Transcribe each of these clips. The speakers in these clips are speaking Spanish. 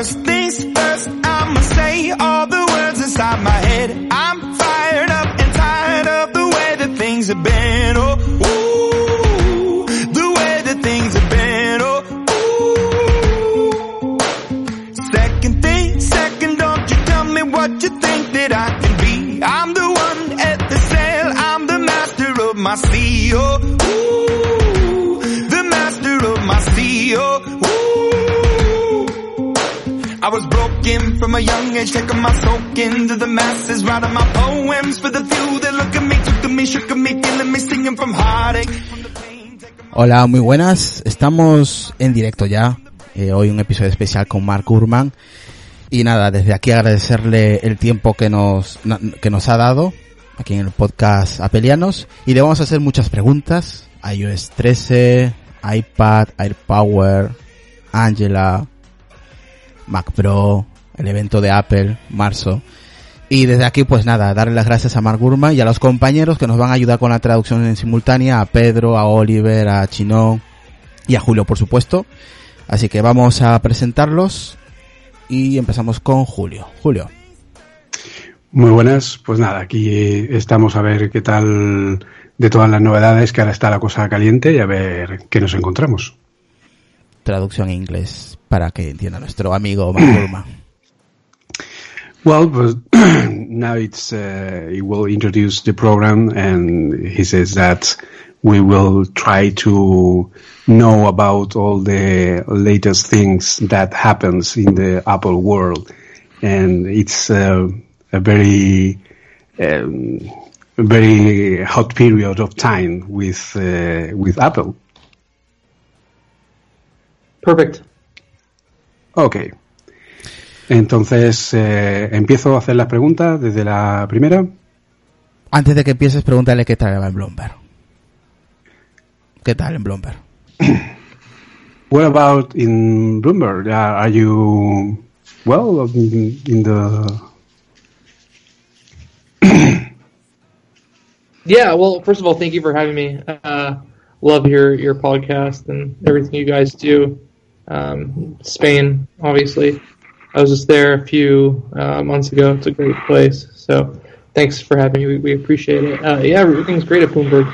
First things first, I'ma say all the words inside my head. Hola, muy buenas. Estamos en directo ya. Eh, hoy un episodio especial con Mark Urman. Y nada, desde aquí agradecerle el tiempo que nos, que nos ha dado aquí en el podcast Apelianos. Y le vamos a hacer muchas preguntas. iOS 13, iPad, AirPower, Angela, Mac Pro, el evento de Apple, marzo. Y desde aquí, pues nada, darle las gracias a Mark Gurman y a los compañeros que nos van a ayudar con la traducción en simultánea, a Pedro, a Oliver, a Chino y a Julio, por supuesto. Así que vamos a presentarlos y empezamos con Julio. Julio. Muy buenas, pues nada, aquí estamos a ver qué tal de todas las novedades, que ahora está la cosa caliente y a ver qué nos encontramos. Traducción en inglés para que entienda nuestro amigo Mark Gurman. Well, but now it's uh, he will introduce the program, and he says that we will try to know about all the latest things that happens in the Apple world, and it's uh, a very um, very hot period of time with uh, with Apple. Perfect. Ok. Entonces, eh, empiezo a hacer las preguntas desde la primera. Antes de que empieces, pregúntale qué tal va en Bloomberg. ¿Qué tal en Bloomberg? What about in Bloomberg? Uh, are you well in, in the? Yeah. Well, first of all, thank you for having me. Uh, love your your podcast and everything you guys do. Um, Spain, obviously. I was just there a few uh, months ago. It's a great place. So, thanks for having me. We, we appreciate it. Uh, yeah, everything's great at Bloomberg.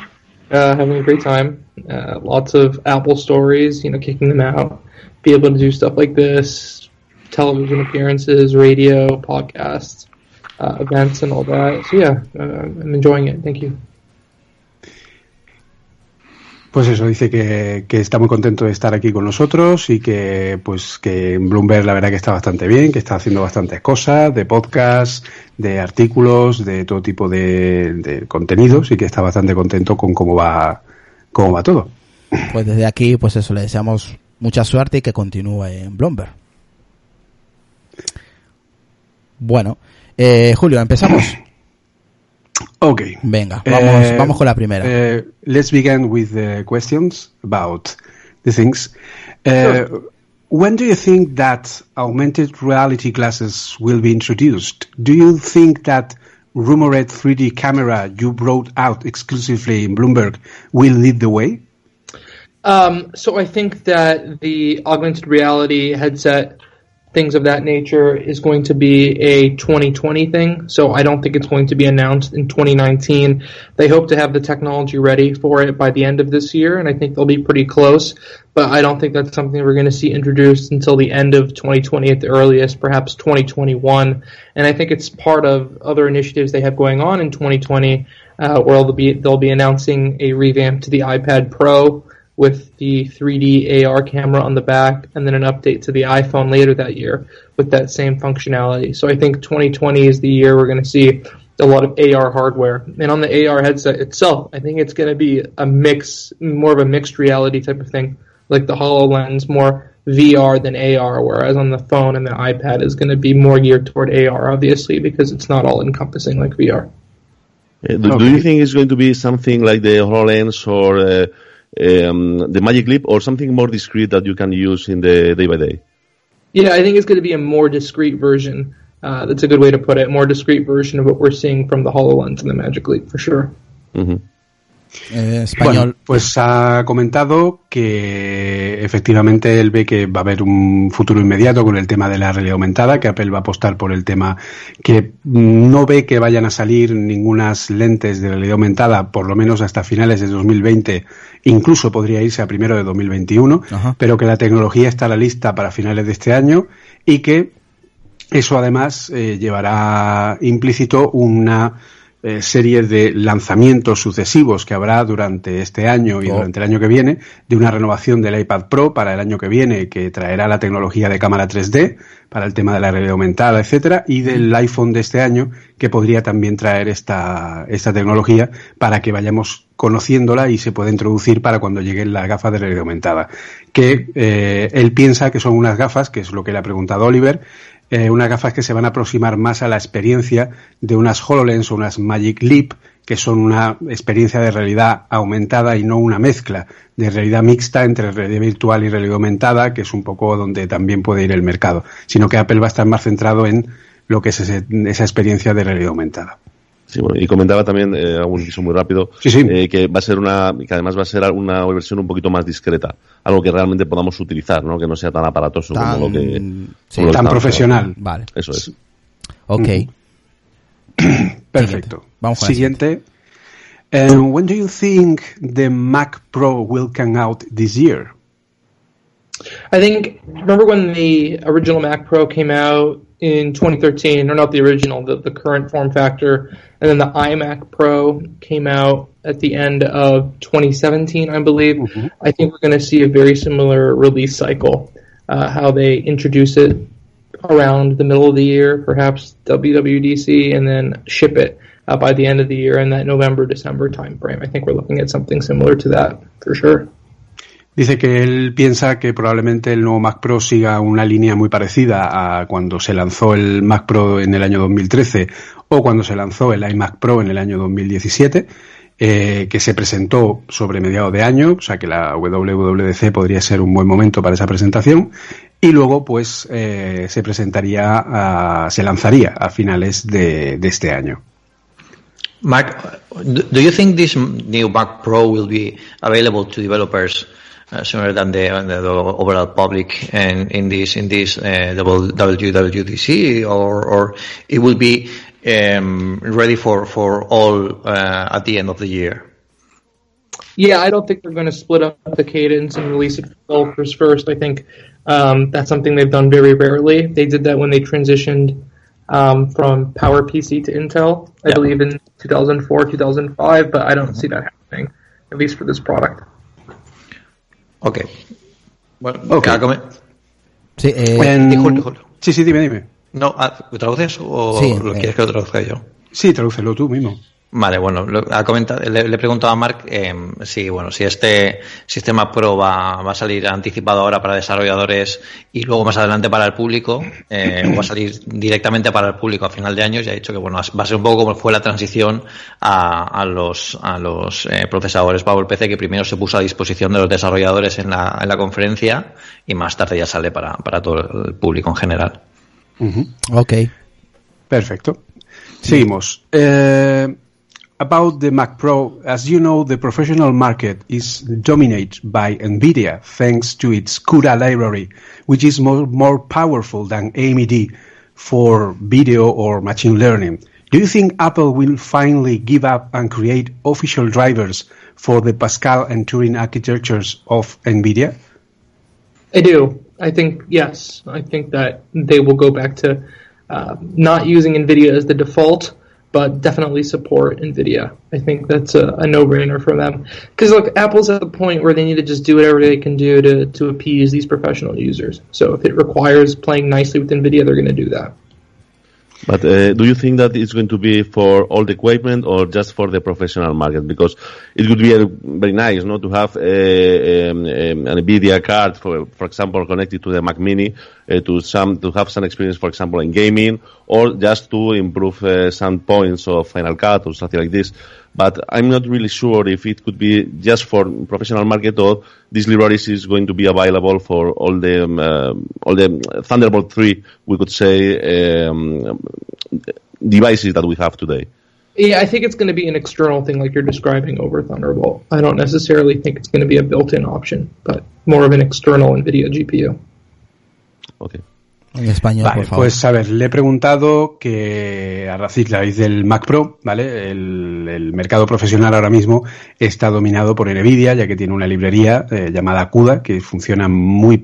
Uh, having a great time. Uh, lots of Apple stories. You know, kicking them out. Be able to do stuff like this. Television appearances, radio, podcasts. uh, events and all that. So yeah, uh, I'm enjoying it. Thank you. Pues eso, dice que, está muy contento de estar aquí con nosotros y que pues que en Bloomberg la verdad que está bastante bien, que está haciendo bastantes cosas, de podcast, de artículos, de todo tipo de, de contenidos y que está bastante contento con cómo va, cómo va todo. Pues desde aquí, pues eso, le deseamos mucha suerte y que continúe en Bloomberg. Bueno, eh, Julio, empezamos. Ok. Venga, vamos, Eh, vamos con la primera. Uh, let's begin with the questions about the things. Uh, When do you think that augmented reality glasses will be introduced? Do you think that rumored 3D camera you brought out exclusively in Bloomberg will lead the way? Um, so I think that the augmented reality headset, things of that nature, is going to be a 2020 thing. So I don't think it's going to be announced in 2019. They hope to have the technology ready for it by the end of this year, and I think they'll be pretty close. But I don't think that's something we're going to see introduced until the end of 2020 at the earliest, perhaps 2021. And I think it's part of other initiatives they have going on in 2020, uh, where they'll be they'll be announcing a revamp to the iPad Pro with the 3D AR camera on the back, and then an update to the iPhone later that year with that same functionality. So I think 2020 is the year we're going to see a lot of AR hardware. And on the AR headset itself, I think it's going to be a mix, more of a mixed reality type of thing, like the HoloLens, more VR than AR, whereas on the phone and the iPad is going to be more geared toward AR, obviously, because it's not all encompassing like VR. Uh, do, do you think it's going to be something like the HoloLens or uh, um, the Magic Leap or something more discreet that you can use in the day by day? Yeah, I think it's going to be a more discrete version. Uh, that's a good way to put it. More discrete version of what we're seeing from the HoloLens and the Magic Leap, for sure. hmm Eh, español. Bueno, pues ha comentado que efectivamente él ve que va a haber un futuro inmediato con el tema de la realidad aumentada, que Apple va a apostar por el tema que no ve que vayan a salir ningunas lentes de realidad aumentada, por lo menos hasta finales de 2020, incluso podría irse a primero de 2021, Ajá. pero que la tecnología está a la lista para finales de este año y que eso además eh, llevará implícito una eh, serie de lanzamientos sucesivos que habrá durante este año y Oh. durante el año que viene, de una renovación del iPad Pro para el año que viene que traerá la tecnología de cámara 3D para el tema de la realidad aumentada, etcétera, y del iPhone de este año que podría también traer esta, esta tecnología para que vayamos conociéndola y se pueda introducir para cuando lleguen las gafas de realidad aumentada. Que eh, él piensa que son unas gafas, que es lo que le ha preguntado Oliver, eh, unas gafas que se van a aproximar más a la experiencia de unas HoloLens o unas Magic Leap, que son una experiencia de realidad aumentada y no una mezcla de realidad mixta entre realidad virtual y realidad aumentada, que es un poco donde también puede ir el mercado, sino que Apple va a estar más centrado en lo que es ese- esa experiencia de realidad aumentada. Sí, bueno, y comentaba también, eh, algún inciso muy rápido, Sí, sí. eh, que va a ser una, que además va a ser una versión un poquito más discreta, algo que realmente podamos utilizar, ¿no? Que no sea tan aparatoso Tan- como lo que, sí. como lo que Tan estamos profesional. Vale. Eso es. Ok. Perfecto. Vamos con Siguiente. Um, when do you think the Mac Pro will come out this year? I think remember when the original Mac Pro came out in 2013, or not the original, the, the current form factor, and then the iMac Pro came out at the end of 2017, I believe. I think we're going to see a very similar release cycle. Uh, how they introduce it around the middle of the year, perhaps WWDC, and then ship it uh, by the end of the year in that November December timeframe. I think we're looking at something similar to that for sure. Dice que él piensa que probablemente el nuevo Mac Pro siga una línea muy parecida a cuando se lanzó el Mac Pro en el año 2013 o cuando se lanzó el iMac Pro en el año 2017, eh, que se presentó sobre mediados de año, o sea que la WWDC podría ser un buen momento para esa presentación, y luego pues eh, se presentaría, a- se lanzaría a finales de, de este año. Mark, do you think this new Mac Pro will be available to developers sooner than the, the overall public and in this in this uh, WWDC, or or it will be um, ready for for all uh, at the end of the year? Yeah, I don't think they're going to split up the cadence and release it for developers first. I think um, that's something they've done very rarely. They did that when they transitioned um, from PowerPC to Intel, I Yeah. believe in 2004, 2005, but I don't see that happening, at least for this product. Okay. Bueno, Okay. come- Sí, eh, En- Julio, Julio. Sí, sí, dime, dime. No, ah, ¿traduces o Sí, lo eh. quieres que lo traduzca yo? Sí, tradúcelo tú mismo. Vale, bueno, lo- ha comentado, le, le he preguntado a Mark eh, si, bueno, si este sistema Pro va, va a salir anticipado ahora para desarrolladores y luego más adelante para el público, eh, o va a salir directamente para el público a final de año. Ya ha dicho que bueno, va a ser un poco como fue la transición a, a los, a los eh, procesadores PowerPC que primero se puso a disposición de los desarrolladores en la, en la conferencia y más tarde ya sale para, para todo el público en general. Ujú. ok. Perfecto. Seguimos. Eh, about the Mac Pro, as you know, the professional market is dominated by NVIDIA thanks to its CUDA library, which is more, more powerful than AMD for video or machine learning. Do you think Apple will finally give up and create official drivers for the Pascal and Turing architectures of NVIDIA? I do. I think yes. I think that they will go back to uh, not using NVIDIA as the default, but definitely support NVIDIA. I think that's a, a no-brainer for them. Because look, Apple's at the point where they need to just do whatever they can do to to appease these professional users. So if it requires playing nicely with NVIDIA, they're going to do that. But uh, do you think that it's going to be for all the equipment or just for the professional market? Because it would be uh, very nice, no, to have a, um, um, an Nvidia card, for for example, connected to the Mac Mini, uh, to some to have some experience, for example, in gaming, or just to improve uh, some points of Final Cut or something like this. But I'm not really sure if it could be just for professional market or this libraries is going to be available for all the um, um, all the Thunderbolt 3, we could say, um, devices that we have today. Yeah, I think it's going to be an external thing like you're describing over Thunderbolt. I don't necessarily think it's going to be a built-in option, but more of an external NVIDIA GPU. Okay. En español, Vale, por favor. pues a ver, le he preguntado que a raíz, a raíz del Mac Pro, ¿vale? El, el mercado profesional ahora mismo está dominado por Nvidia, ya que tiene una librería eh, llamada CUDA, que funciona muy,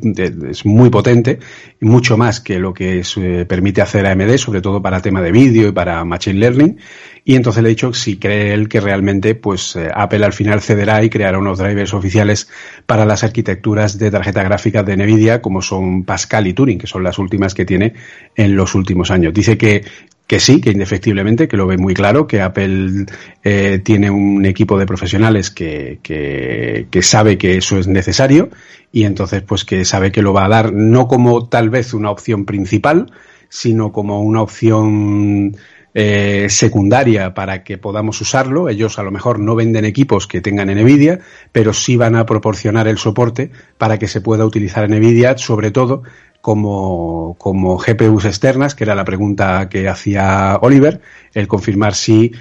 es muy potente, y mucho más que lo que es, eh, permite hacer AMD, sobre todo para tema de vídeo y para Machine Learning. Y entonces le he dicho si cree él que realmente pues eh, Apple al final cederá y creará unos drivers oficiales para las arquitecturas de tarjeta gráfica de Nvidia como son Pascal y Turing, que son las últimas que tiene en los últimos años. Dice que que sí, que indefectiblemente, que lo ve muy claro, que Apple eh, tiene un equipo de profesionales que, que, que sabe que eso es necesario y entonces pues que sabe que lo va a dar no como tal vez una opción principal, sino como una opción eh, secundaria para que podamos usarlo. Ellos a lo mejor no venden equipos que tengan NVIDIA, pero sí van a proporcionar el soporte para que se pueda utilizar NVIDIA, sobre todo como, como GPUs externas, que era la pregunta que hacía Oliver, el confirmar si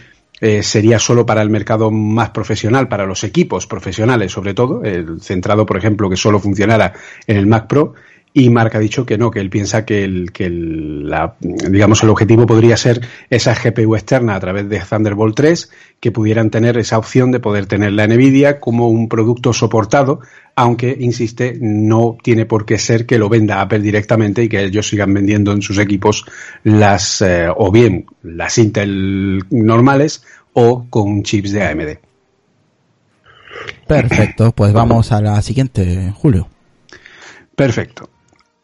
eh, sería solo para el mercado más profesional, para los equipos profesionales sobre todo, el centrado, por ejemplo, que solo funcionara en el Mac Pro, y Mark ha dicho que no, que él piensa que el, que el, la, digamos, el objetivo podría ser esa GPU externa a través de Thunderbolt 3, que pudieran tener esa opción de poder tener la NVIDIA como un producto soportado, aunque, insiste, no tiene por qué ser que lo venda Apple directamente y que ellos sigan vendiendo en sus equipos las, eh, o bien las Intel normales o con chips de AMD. Perfecto, pues vamos a la siguiente, Julio. Perfecto.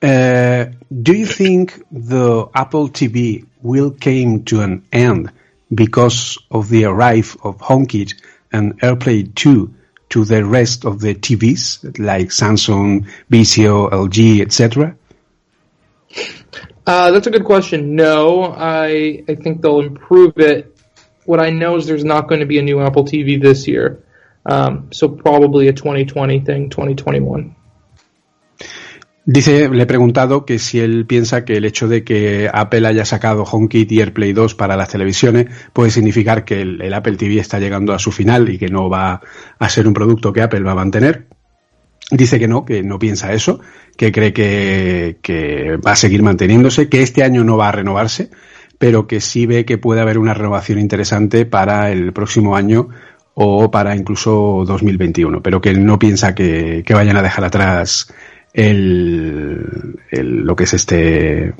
Uh, do you think the Apple TV will came to an end because of the arrival of HomeKit and AirPlay 2 to the rest of the TVs like Samsung, Vizio, LG, etc.? Uh, that's a good question. No, I I think they'll improve it. What I know is there's not going to be a new Apple TV this year, um, so probably a 2020 thing, 2021. Dice, le he preguntado que si él piensa que el hecho de que Apple haya sacado HomeKit y AirPlay 2 para las televisiones puede significar que el, Apple TV está llegando a su final y que no va a ser un producto que Apple va a mantener. Dice que no, que no piensa eso, que cree que, va a seguir manteniéndose, que este año no va a renovarse, pero que sí ve que puede haber una renovación interesante para el próximo año o para incluso 2021, pero que no piensa que vayan a dejar atrás el, el, lo que es este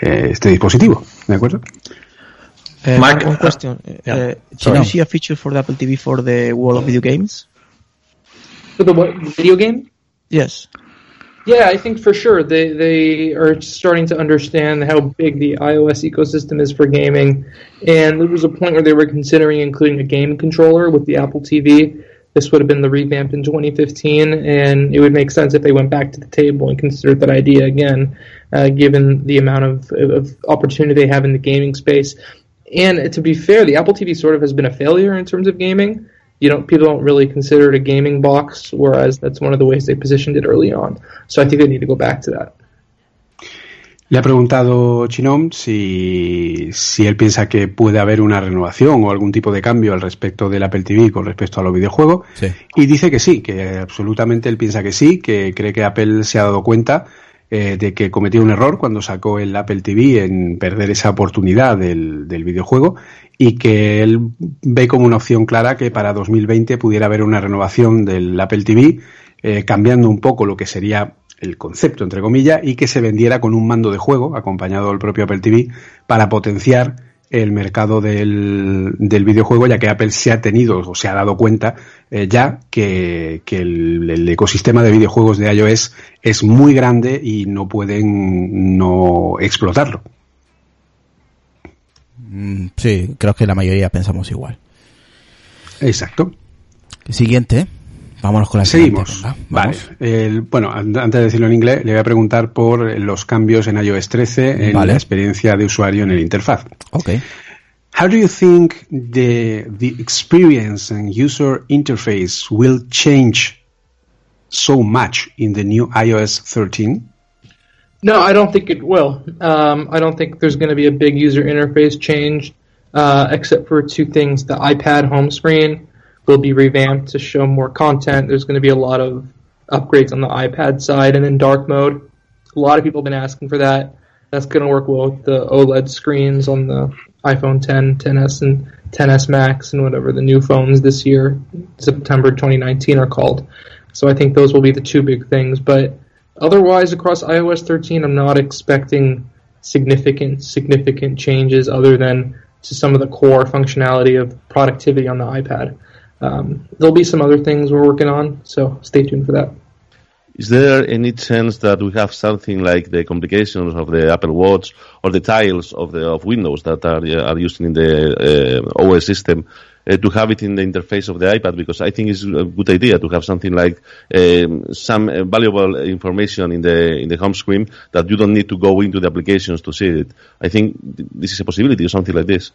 este dispositivo, ¿de acuerdo? Uh, Mark, one question. Uh, do you see a feature for the Apple TV for the world of video games? For the what, video game? Yes. Yeah, I think for sure they they are starting to understand how big the iOS ecosystem is for gaming, and there was a point where they were considering including a game controller with the Apple TV. This would have been the revamp in 2015, and it would make sense if they went back to the table and considered that idea again, uh, given the amount of, of opportunity they have in the gaming space. And to be fair, the Apple TV sort of has been a failure in terms of gaming. You know, people don't really consider it a gaming box, whereas that's one of the ways they positioned it early on. So I think they need to go back to that. Le ha preguntado Chinom si, si él piensa que puede haber una renovación o algún tipo de cambio al respecto del Apple TV con respecto a los videojuegos. Sí. Y dice que sí, que absolutamente él piensa que sí, que cree que Apple se ha dado cuenta eh, de que cometió un error cuando sacó el Apple TV en perder esa oportunidad del, del videojuego y que él ve como una opción clara que para 2020 pudiera haber una renovación del Apple TV, eh, cambiando un poco lo que sería el concepto, entre comillas, y que se vendiera con un mando de juego, acompañado del propio Apple TV, para potenciar el mercado del, del videojuego, ya que Apple se ha tenido o se ha dado cuenta eh, ya que, que el, el, ecosistema de videojuegos de iOS es muy grande y no pueden no explotarlo. Mm, sí, creo que la mayoría pensamos igual. Exacto. Siguiente. Vámonos con la Seguimos. siguiente. Vale. El, bueno, antes de decirlo en inglés, le voy a preguntar por los cambios en iOS 13 en Vale. la experiencia de usuario en el interfaz. Ok. How do you think the the experience and user interface will change so much in the new iOS 13? No, I don't think it will. Um, I don't think there's going to be a big user interface change. uh, except for two things. The iPad home screen will be revamped to show more content. There's going to be a lot of upgrades on the iPad side, and then dark mode. A lot of people have been asking for that. That's going to work well with the OLED screens on the iPhone 10, 10s, and 10s Max, and whatever the new phones this year, September 2019, are called. So I think those will be the two big things. But otherwise, across iOS 13, I'm not expecting significant significant changes other than to some of the core functionality of productivity on the iPad. Um, there'll be some other things we're working on, so stay tuned for that. Is there any chance that we have something like the complications of the Apple Watch or the tiles of the of Windows that are are used in the uh, OS system uh, to have it in the interface of the iPad? Because I think it's a good idea to have something like um, some uh, valuable information in the in the home screen that you don't need to go into the applications to see it. I think this is a possibility, or something like this.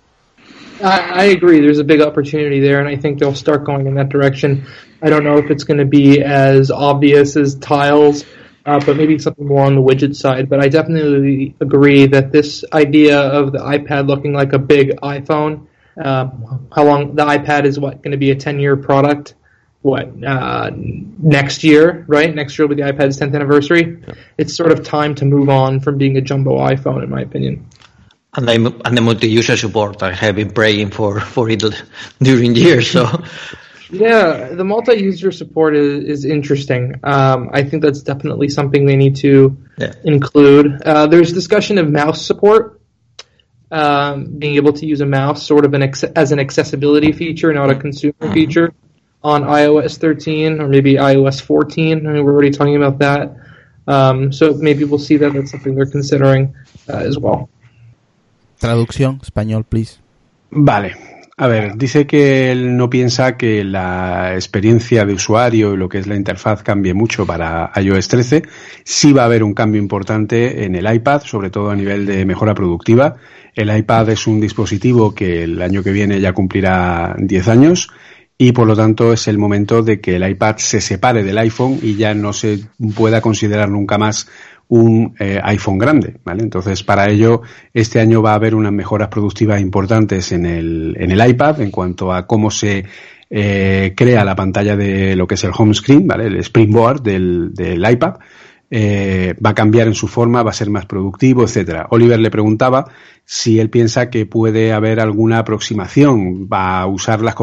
I, I agree. There's a big opportunity there, and I think they'll start going in that direction. I don't know if it's going to be as obvious as tiles, uh, but maybe something more on the widget side. But I definitely agree that this idea of the iPad looking like a big iPhone, um, how long the iPad is what going to be a 10 year product? What uh, next year, right? Next year will be the iPad's 10th anniversary. Yeah. It's sort of time to move on from being a jumbo iPhone, in my opinion and, and the multi-user support. I have been praying for, for it during years. So, yeah, the multi-user support is, is interesting. Um, I think that's definitely something they need to yeah. include. Uh, there's discussion of mouse support, um, being able to use a mouse sort of an as an accessibility feature, not a consumer mm-hmm. feature, on iOS 13 or maybe iOS 14. I mean, we're already talking about that. Um, so maybe we'll see that that's something they're considering uh, as well. Traducción, español, please. Vale. A ver, dice que él no piensa que la experiencia de usuario y lo que es la interfaz cambie mucho para iOS 13. Sí va a haber un cambio importante en el iPad, sobre todo a nivel de mejora productiva. El iPad es un dispositivo que el año que viene ya cumplirá 10 años y por lo tanto es el momento de que el iPad se separe del iPhone y ya no se pueda considerar nunca más un eh, iPhone grande, ¿vale? Entonces, para ello, este año va a haber unas mejoras productivas importantes en el, en el iPad en cuanto a cómo se eh, crea la pantalla de lo que es el home screen, ¿vale? El springboard del, del iPad. Eh, va a cambiar en su forma, va a ser más productivo, etcétera. Oliver le preguntaba si él piensa que puede haber alguna aproximación, va a usar las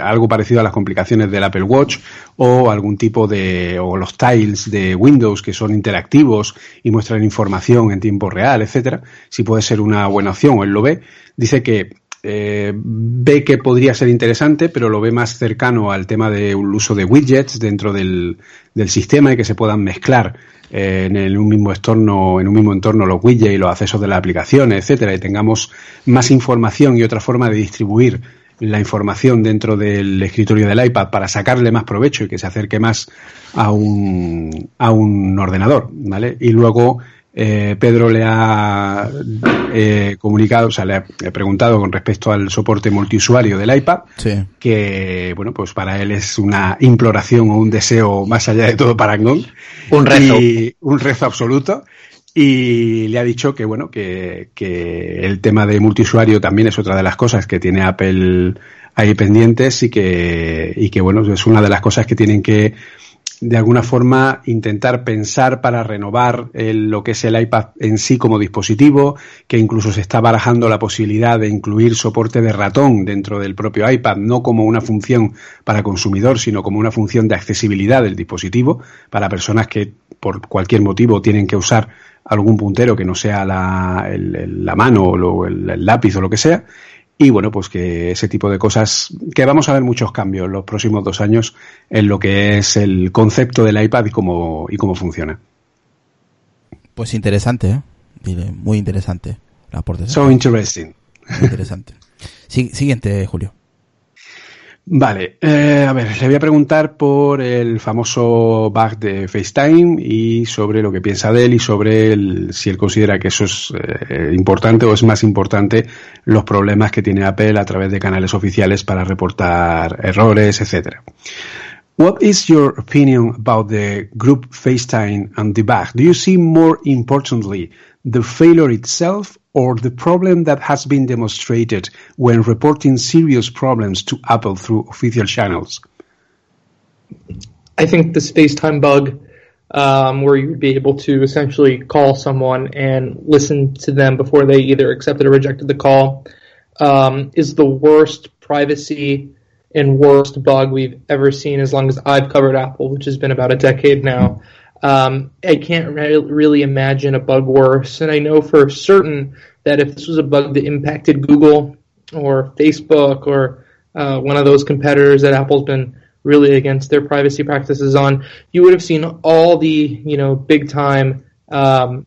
algo parecido a las complicaciones del Apple Watch o algún tipo de, o los tiles de Windows que son interactivos y muestran información en tiempo real, etcétera. Si puede ser una buena opción él lo ve. Dice que eh, ve que podría ser interesante, pero lo ve más cercano al tema de un uso de widgets dentro del, del sistema y que se puedan mezclar eh, en, un mismo entorno, en un mismo entorno los widgets y los accesos de las aplicaciones, etcétera, y tengamos más información y otra forma de distribuir la información dentro del escritorio del iPad para sacarle más provecho y que se acerque más a un, a un ordenador, ¿vale? Y luego eh, Pedro le ha eh, comunicado, o sea, le ha preguntado con respecto al soporte multiusuario del iPad, que, bueno, pues para él es una imploración o un deseo más allá de todo parangón. Un rezo. un rezo absoluto. Y le ha dicho que, bueno, que, que el tema de multiusuario también es otra de las cosas que tiene Apple ahí pendientes y que, y que, bueno, es una de las cosas que tienen que de alguna forma intentar pensar para renovar lo que es el iPad en sí como dispositivo, que incluso se está barajando la posibilidad de incluir soporte de ratón dentro del propio iPad, no como una función para consumidor, sino como una función de accesibilidad del dispositivo para personas que por cualquier motivo tienen que usar algún puntero que no sea la, la mano o el lápiz o lo que sea y bueno, pues que ese tipo de cosas, que vamos a ver muchos cambios en los próximos dos años en lo que es el concepto del iPad y cómo, y cómo funciona. Pues interesante, ¿eh? Muy interesante. La so interesting. interesante. siguiente, Julio. Vale, eh, a ver, le voy a preguntar por el famoso bug de FaceTime y sobre lo que piensa de él y sobre el, si él considera que eso es eh, importante o es más importante los problemas que tiene Apple a través de canales oficiales para reportar errores, etcétera. What is your opinion about the group FaceTime and debug? Do you see more importantly the failure itself or the problem that has been demonstrated when reporting serious problems to Apple through official channels? I think this FaceTime bug, um, where you'd be able to essentially call someone and listen to them before they either accepted or rejected the call, um, is the worst privacy and worst bug we've ever seen as long as I've covered Apple, which has been about a decade now. Um, I can't re- really imagine a bug worse, and I know for certain that if this was a bug that impacted Google or Facebook or uh, one of those competitors that Apple's been really against their privacy practices on, you would have seen all the you know big time um,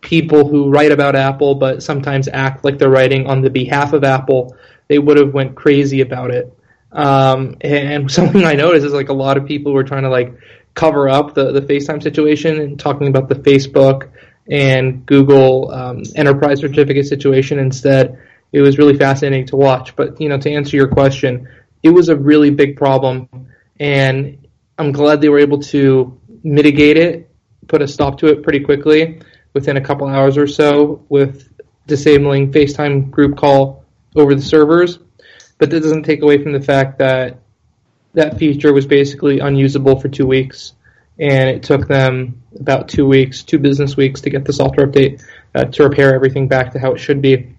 people who write about Apple, but sometimes act like they're writing on the behalf of Apple. They would have went crazy about it. Um, and something I noticed is like a lot of people were trying to like cover up the, the FaceTime situation and talking about the Facebook and Google um, enterprise certificate situation instead. It was really fascinating to watch. But you know, to answer your question, it was a really big problem, and I'm glad they were able to mitigate it, put a stop to it pretty quickly within a couple hours or so with disabling FaceTime group call over the servers but that doesn't take away from the fact that that feature was basically unusable for two weeks, and it took them about two weeks, two business weeks, to get the software update uh, to repair everything back to how it should be.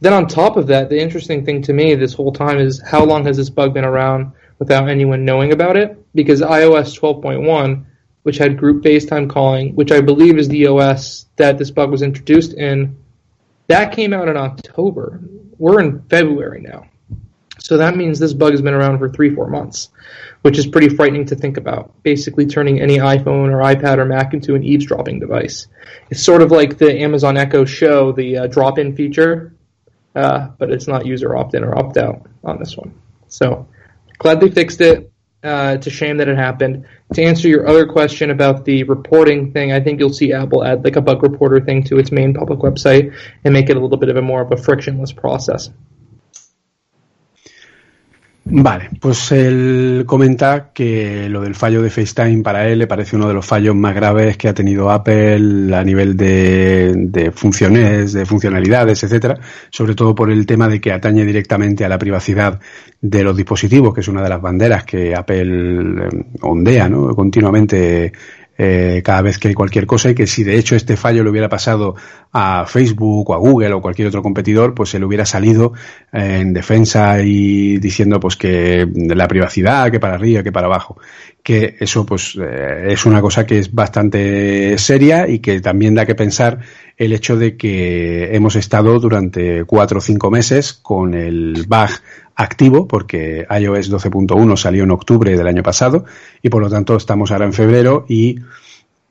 Then on top of that, the interesting thing to me this whole time is how long has this bug been around without anyone knowing about it? Because iOS 12.1, which had group FaceTime calling, which I believe is the OS that this bug was introduced in, that came out in October. We're in February now. So that means this bug has been around for three, four months, which is pretty frightening to think about. Basically, turning any iPhone or iPad or Mac into an eavesdropping device. It's sort of like the Amazon Echo Show, the uh, drop in feature, uh, but it's not user opt in or opt out on this one. So glad they fixed it. Uh, it's a shame that it happened. To answer your other question about the reporting thing, I think you'll see Apple add like a bug reporter thing to its main public website and make it a little bit of a more of a frictionless process. Vale, pues él comenta que lo del fallo de FaceTime para él le parece uno de los fallos más graves que ha tenido Apple a nivel de, funciones, de funcionalidades, etcétera, sobre todo por el tema de que atañe directamente a la privacidad de los dispositivos, que es una de las banderas que Apple eh, ondea, ¿no? continuamente eh, cada vez que hay cualquier cosa y que si de hecho este fallo le hubiera pasado a Facebook o a Google o cualquier otro competidor, pues se le hubiera salido en defensa y diciendo pues que la privacidad, que para arriba, que para abajo. Que eso pues eh, es una cosa que es bastante seria y que también da que pensar el hecho de que hemos estado durante cuatro o cinco meses con el bug activo, porque iOS 12.1 salió en octubre del año pasado y por lo tanto estamos ahora en febrero y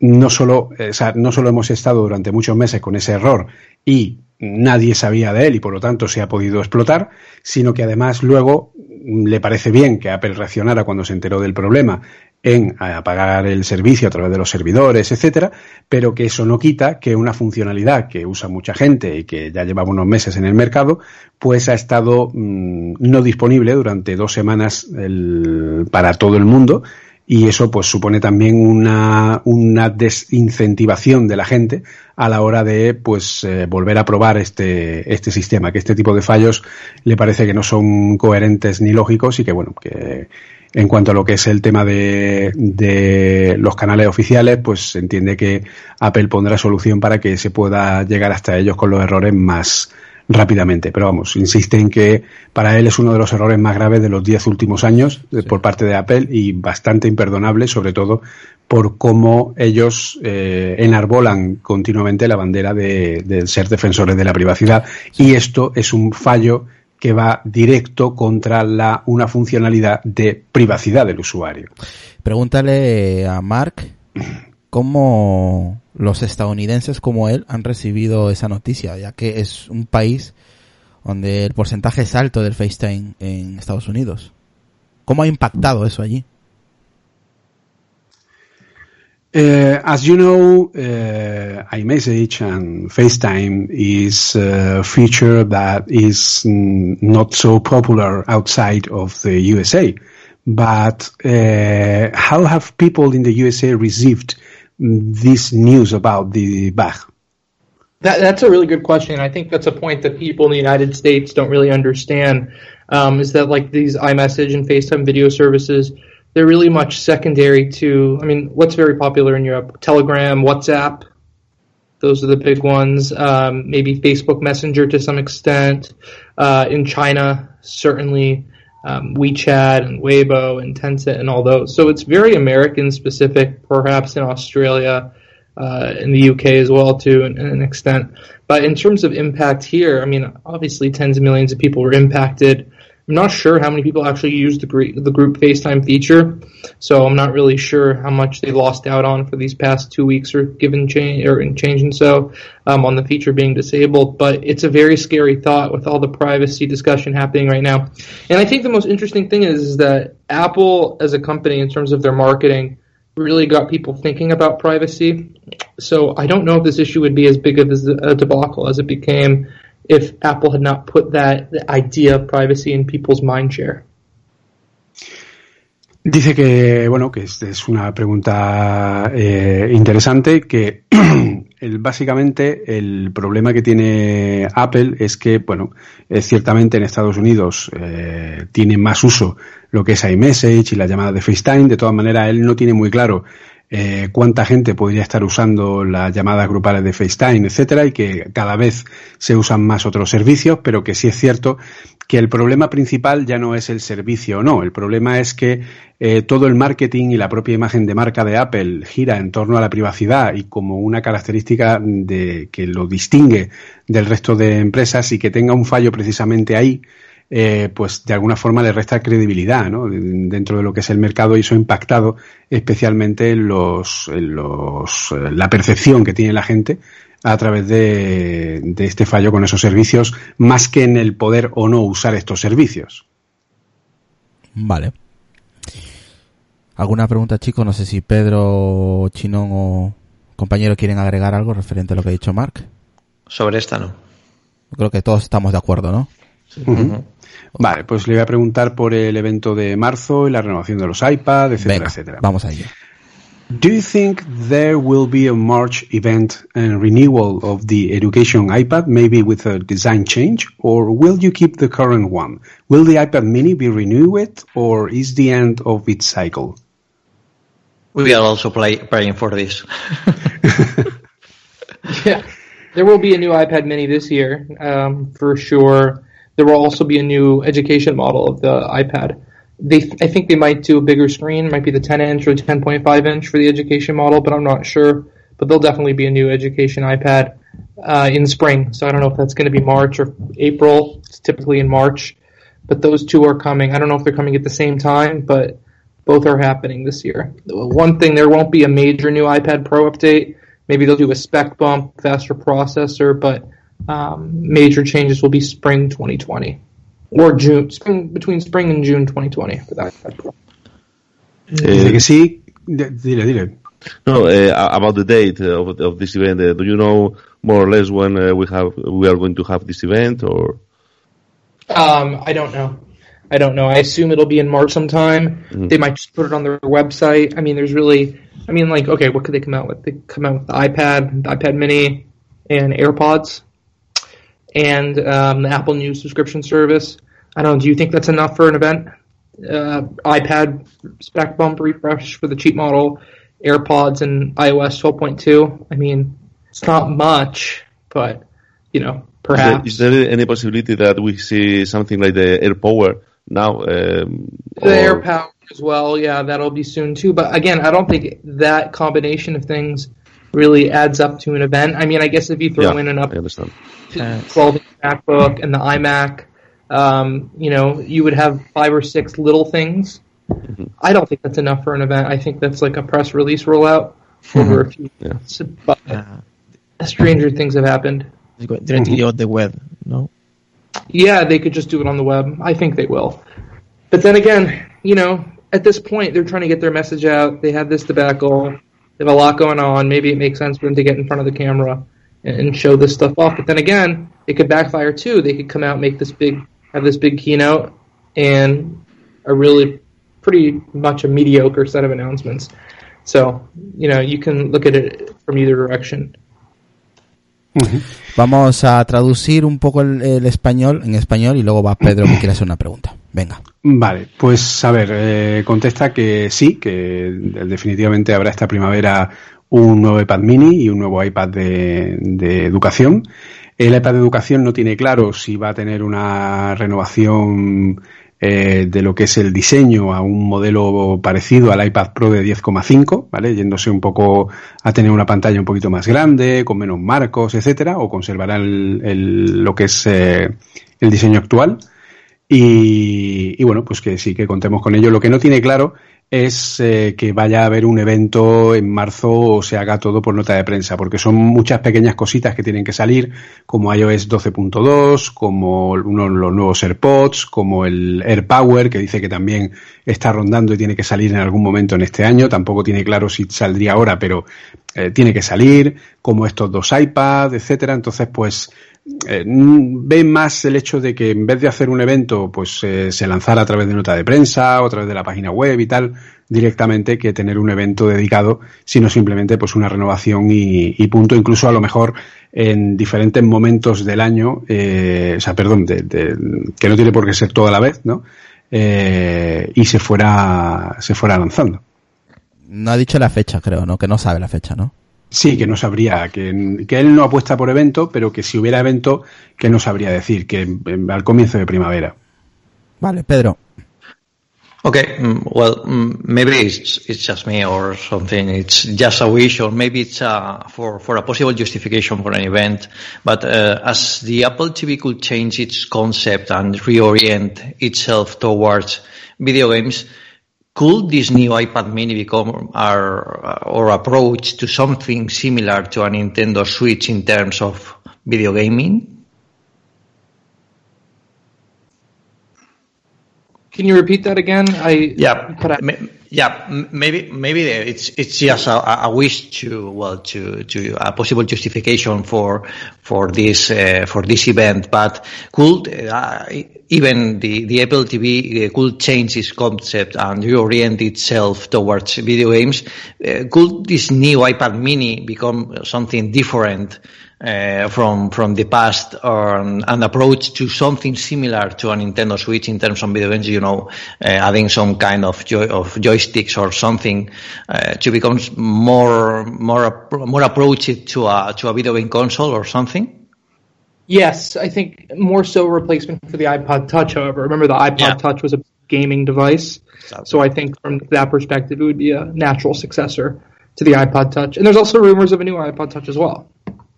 no solo, o sea, no solo hemos estado durante muchos meses con ese error y nadie sabía de él y por lo tanto se ha podido explotar, sino que además luego le parece bien que Apple reaccionara cuando se enteró del problema en apagar el servicio a través de los servidores, etcétera, pero que eso no quita que una funcionalidad que usa mucha gente y que ya lleva unos meses en el mercado, pues ha estado mm, no disponible durante dos semanas para todo el mundo y eso pues supone también una, una desincentivación de la gente a la hora de pues eh, volver a probar este, este sistema, que este tipo de fallos le parece que no son coherentes ni lógicos y que bueno, que en cuanto a lo que es el tema de, de los canales oficiales, pues entiende que Apple pondrá solución para que se pueda llegar hasta ellos con los errores más rápidamente. Pero vamos, insiste en que para él es uno de los errores más graves de los diez últimos años por parte de Apple y bastante imperdonable, sobre todo por cómo ellos eh, enarbolan continuamente la bandera de, de ser defensores de la privacidad. Y esto es un fallo que va directo contra la, una funcionalidad de privacidad del usuario. Pregúntale a Mark cómo los estadounidenses como él han recibido esa noticia, ya que es un país donde el porcentaje es alto del FaceTime en Estados Unidos. ¿Cómo ha impactado eso allí? Uh, as you know, uh, iMessage and FaceTime is a feature that is not so popular outside of the USA. But uh, how have people in the USA received this news about the bug? That, that's a really good question. I think that's a point that people in the United States don't really understand. Um, is that like these iMessage and FaceTime video services? They're really much secondary to. I mean, what's very popular in Europe? Telegram, WhatsApp. Those are the big ones. Um, maybe Facebook Messenger to some extent. Uh, in China, certainly um, WeChat and Weibo and Tencent and all those. So it's very American specific, perhaps in Australia, uh, in the UK as well, to an, an, extent. But in terms of impact here, I mean, obviously tens of millions of people were impacted. I'm not sure how many people actually use the, the group FaceTime feature, so I'm not really sure how much they lost out on for these past two weeks or given change or in change and so um, on the feature being disabled. But it's a very scary thought with all the privacy discussion happening right now. And I think the most interesting thing is, is that Apple, as a company, in terms of their marketing, really got people thinking about privacy. So I don't know if this issue would be as big of a debacle as it became if Apple had not put that idea of privacy in people's mind share. Dice que, bueno, que es una pregunta eh, interesante, que básicamente el problema que tiene Apple es que, bueno, es ciertamente en Estados Unidos eh, tiene más uso lo que es iMessage y la llamada de FaceTime, de todas maneras él no tiene muy claro eh, cuánta gente podría estar usando las llamadas grupales de FaceTime, etcétera, y que cada vez se usan más otros servicios, pero que sí es cierto que el problema principal ya no es el servicio o no, el problema es que eh, todo el marketing y la propia imagen de marca de Apple gira en torno a la privacidad y como una característica de que lo distingue del resto de empresas y que tenga un fallo precisamente ahí, eh, pues de alguna forma le resta credibilidad ¿no? dentro de lo que es el mercado y eso ha impactado especialmente en los, los, eh, la percepción que tiene la gente a través de, de este fallo con esos servicios, más que en el poder o no usar estos servicios. Vale. ¿Alguna pregunta, chicos? No sé si Pedro, Chinón o compañero quieren agregar algo referente a lo que ha dicho Mark. Sobre esta no. Creo que todos estamos de acuerdo, ¿no? Vale, pues le voy a preguntar por el evento de marzo y la renovación de los iPad, etcétera, etcétera. Vamos a ello. Do you think there will be a March event and renewal of the education iPad, maybe with a design change, or will you keep the current one? Will the iPad Mini be renewed, or is the end of its cycle? We are also play, praying for this. yeah, there will be a new iPad Mini this year, um, for sure. There will also be a new education model of the iPad. They, I think they might do a bigger screen, might be the 10 inch or 10.5 inch for the education model, but I'm not sure. But there'll definitely be a new education iPad uh, in spring. So I don't know if that's going to be March or April. It's typically in March, but those two are coming. I don't know if they're coming at the same time, but both are happening this year. One thing, there won't be a major new iPad Pro update. Maybe they'll do a spec bump, faster processor, but um, major changes will be spring 2020 or June, spring between spring and June 2020 for that. Eh, sí, dile, dile. No, uh, about the date of, of this event. Uh, do you know more or less when uh, we have we are going to have this event, or? Um, I don't know. I don't know. I assume it'll be in March sometime. Mm-hmm. They might just put it on their website. I mean, there's really, I mean, like, okay, what could they come out with? They come out with the iPad, the iPad Mini, and AirPods and um, the Apple News subscription service. I don't know. Do you think that's enough for an event? Uh, iPad spec bump refresh for the cheap model, AirPods, and iOS 12.2. I mean, it's not much, but you know, perhaps. Is there, is there any possibility that we see something like the AirPower now? Um, the AirPower as well. Yeah, that'll be soon too. But again, I don't think that combination of things really adds up to an event. I mean, I guess if you throw yeah, in an up I understand. 12 inch MacBook and the iMac, um, you know, you would have five or six little things. Mm-hmm. I don't think that's enough for an event. I think that's like a press release rollout over a few yeah. months. But stranger things have happened. Directly on the web, no? Yeah, they could just do it on the web. I think they will. But then again, you know, at this point, they're trying to get their message out. They have this debacle. They have a lot going on. Maybe it makes sense for them to get in front of the camera and show this stuff off. But then again, it could backfire too. They could come out, make this big, have this big keynote, and a really pretty much a mediocre set of announcements. So, you know, you can look at it from either direction. Vamos a traducir un poco el, español en español y luego va Pedro que quiere hacer una pregunta. Venga. Vale, pues a ver, eh, contesta que sí, que definitivamente habrá esta primavera un nuevo iPad mini y un nuevo iPad de, educación. El iPad de educación no tiene claro si va a tener una renovación eh, de lo que es el diseño a un modelo parecido al iPad Pro de 10,5, ¿vale? Yéndose un poco a tener una pantalla un poquito más grande, con menos marcos, etcétera, o conservará el, lo que es eh, el diseño actual. Y, y, bueno, pues que sí, que contemos con ello. Lo que no tiene claro es eh, que vaya a haber un evento en marzo o se haga todo por nota de prensa, porque son muchas pequeñas cositas que tienen que salir, como iOS 12.2, como uno, los nuevos AirPods, como el AirPower, que dice que también está rondando y tiene que salir en algún momento en este año. Tampoco tiene claro si saldría ahora, pero eh, tiene que salir, como estos dos iPads, etcétera. Entonces, pues eh, ve más el hecho de que en vez de hacer un evento, pues eh, se lanzara a través de nota de prensa o a través de la página web y tal, directamente que tener un evento dedicado, sino simplemente pues una renovación y, punto, incluso a lo mejor en diferentes momentos del año, eh, o sea, perdón, que no tiene por qué ser toda la vez, ¿no? y se fuera, se fuera lanzando. No ha dicho la fecha, creo, ¿no? Que no sabe la fecha, ¿no? Sí, que no sabría, que, que, él no apuesta por evento, pero que si hubiera evento, que no sabría decir, que al comienzo de primavera. Vale, Pedro. Okay, mm, well, mm, maybe it's, it's just me or something. It's just a wish, or maybe it's uh, for for a possible justification for an event. But uh, as the Apple TV could change its concept and reorient itself towards video games, could this new iPad mini become our or approach to something similar to a Nintendo Switch in terms of video gaming? Can you repeat that again? I yeah, yeah. Maybe maybe it's it's just a, a, wish to well to to a possible justification for for this uh, for this event, but could uh, even the the Apple TV uh, could change its concept and reorient itself towards video games. Uh, could this new iPad Mini become something different? uh, from from the past or an approach to something similar to a Nintendo Switch in terms of video games, you know, uh, adding some kind of joy of joysticks or something uh, to become more more more approached to a to a video game console or something. Yes, I think more so replacement for the iPod Touch. However, remember the iPod yeah. Touch was a gaming device, exactly. so I think from that perspective, it would be a natural successor to the iPod Touch. And there's also rumors of a new iPod Touch as well.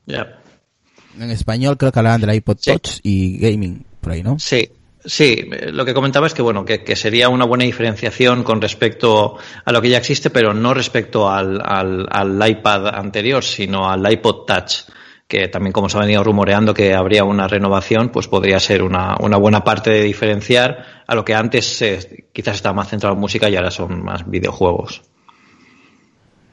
En español creo que hablaban del iPod Touch y gaming, por ahí, ¿no? Sí, Sí, lo que comentaba es que bueno, que, que, sería una buena diferenciación con respecto a lo que ya existe, pero no respecto al, al, iPad anterior, sino al iPod Touch, que también como se ha venido rumoreando que habría una renovación, pues podría ser una, una buena parte de diferenciar a lo que antes quizás estaba más centrado en música y ahora son más videojuegos.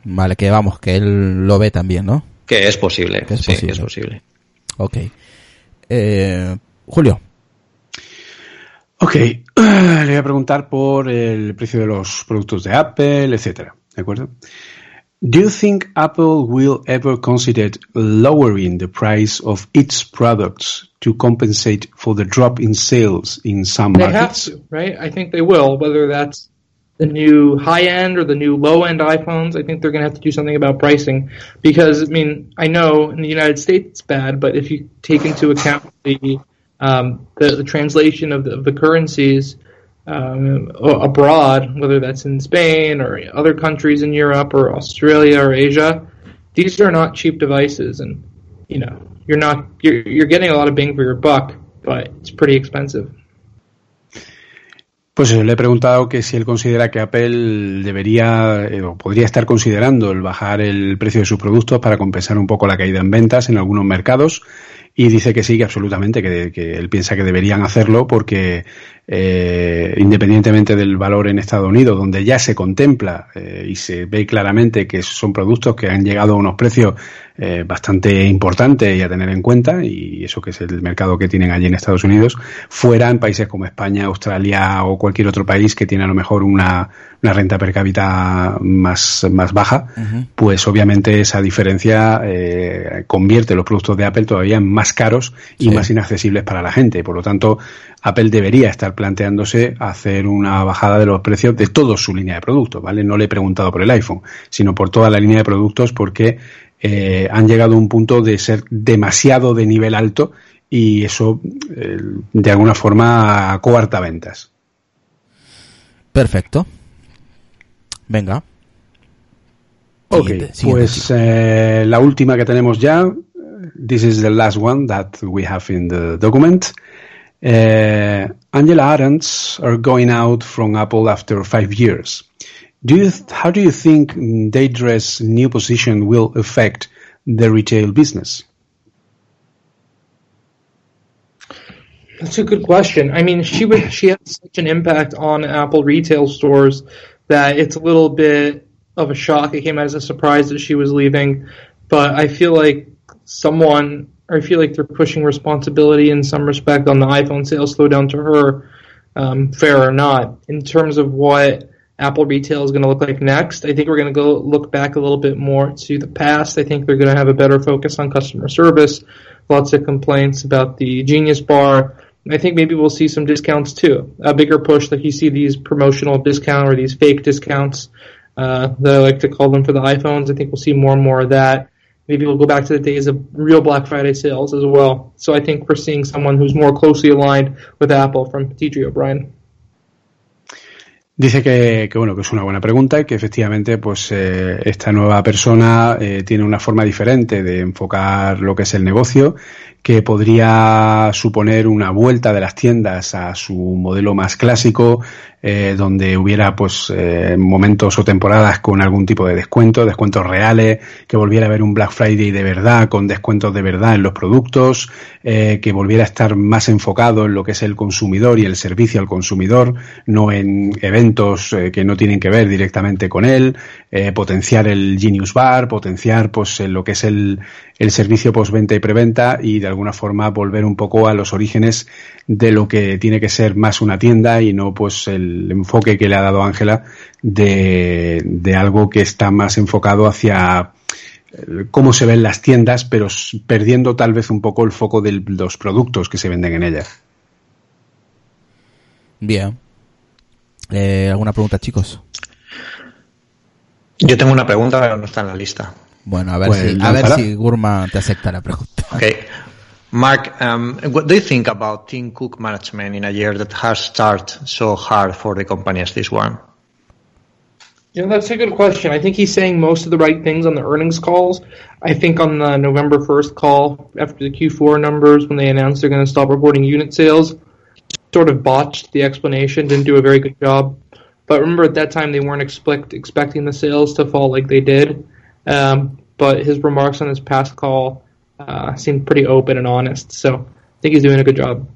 Vale, que vamos, que él lo ve también, ¿no? Que es posible, que es sí, posible. es posible. Ok. Eh, Julio. Ok, le voy a preguntar por el precio de los productos de Apple, etcétera, ¿de acuerdo? Do you think Apple will ever consider lowering the price of its products to compensate for the drop in sales in some they markets? They have to, right? I think they will, whether that's the new high end or the new low end iPhones, I think they're going to have to do something about pricing because I mean I know in the United States it's bad, but if you take into account the um, the, the, translation of the, of the currencies um, abroad, whether that's in Spain or other countries in Europe or Australia or Asia, these are not cheap devices, and you know you're not you're, you're getting a lot of bang for your buck, but it's pretty expensive. Pues le he preguntado que si él considera que Apple debería eh, o podría estar considerando el bajar el precio de sus productos para compensar un poco la caída en ventas en algunos mercados y dice que sí, que absolutamente, que, que él piensa que deberían hacerlo porque eh, independientemente del valor en Estados Unidos, donde ya se contempla eh, y se ve claramente que son productos que han llegado a unos precios eh, bastante importantes y a tener en cuenta, y eso que es el mercado que tienen allí en Estados Unidos, fuera en países como España, Australia o cualquier otro país que tiene a lo mejor una, una renta per cápita más, más baja, pues obviamente esa diferencia eh, convierte los productos de Apple todavía en más caros y más inaccesibles para la gente. Por lo tanto, Apple debería estar planteándose hacer una bajada de los precios de toda su línea de productos, ¿vale? No le he preguntado por el iPhone, sino por toda la línea de productos porque eh, han llegado a un punto de ser demasiado de nivel alto y eso eh, de alguna forma coarta ventas. Perfecto. Venga. Ok, pues eh, la última que tenemos ya. This is the last one that we have in the document. Uh, Angela Arendts are going out from Apple after five years. Do you, how do you think Daedre's new position will affect the retail business? That's a good question. I mean, she was she had such an impact on Apple retail stores that it's a little bit of a shock. It came as a surprise that she was leaving, but I feel like someone I feel like they're pushing responsibility in some respect on the iPhone sales slowdown to her, um, fair or not. In terms of what Apple retail is going to look like next, I think we're going to go look back a little bit more to the past. I think they're going to have a better focus on customer service. Lots of complaints about the Genius Bar. I think maybe we'll see some discounts too. A bigger push like you see these promotional discount or these fake discounts uh, that I like to call them for the iPhones. I think we'll see more and more of that maybe we'll go back to the days of real Black Friday sales as well. So I think we're seeing someone who's more closely aligned with Apple from TJ O'Brien. Dice que, que, bueno que es una buena pregunta y que efectivamente pues eh, esta nueva persona eh, tiene una forma diferente de enfocar lo que es el negocio que podría suponer una vuelta de las tiendas a su modelo más clásico, eh, donde hubiera pues eh, momentos o temporadas con algún tipo de descuento, descuentos reales, que volviera a haber un Black Friday de verdad, con descuentos de verdad en los productos, eh, que volviera a estar más enfocado en lo que es el consumidor y el servicio al consumidor, no en eventos eh, que no tienen que ver directamente con él, eh, potenciar el Genius Bar, potenciar pues lo que es el, el servicio postventa y preventa y de alguna forma volver un poco a los orígenes de lo que tiene que ser más una tienda y no pues el enfoque que le ha dado Ángela de, de algo que está más enfocado hacia eh, cómo se ven las tiendas, pero perdiendo tal vez un poco el foco de los productos que se venden en ellas. Bien. Eh, ¿Alguna pregunta, chicos? Yo tengo una pregunta, pero no está en la lista. Bueno, a ver, pues, si, a ver si Gurma te acepta la pregunta. Okay. Mark, um, what do you think about Tim Cook management in a year that has started so hard for the company as this one? Yeah, that's a good question. I think he's saying most of the right things on the earnings calls. I think on the November 1st call, after the Q4 numbers, when they announced they're going to stop reporting unit sales, sort of botched the explanation, didn't do a very good job. But remember, at that time, they weren't expect, expecting the sales to fall like they did. Um, but his remarks on his past call uh, seemed pretty open and honest. So I think he's doing a good job.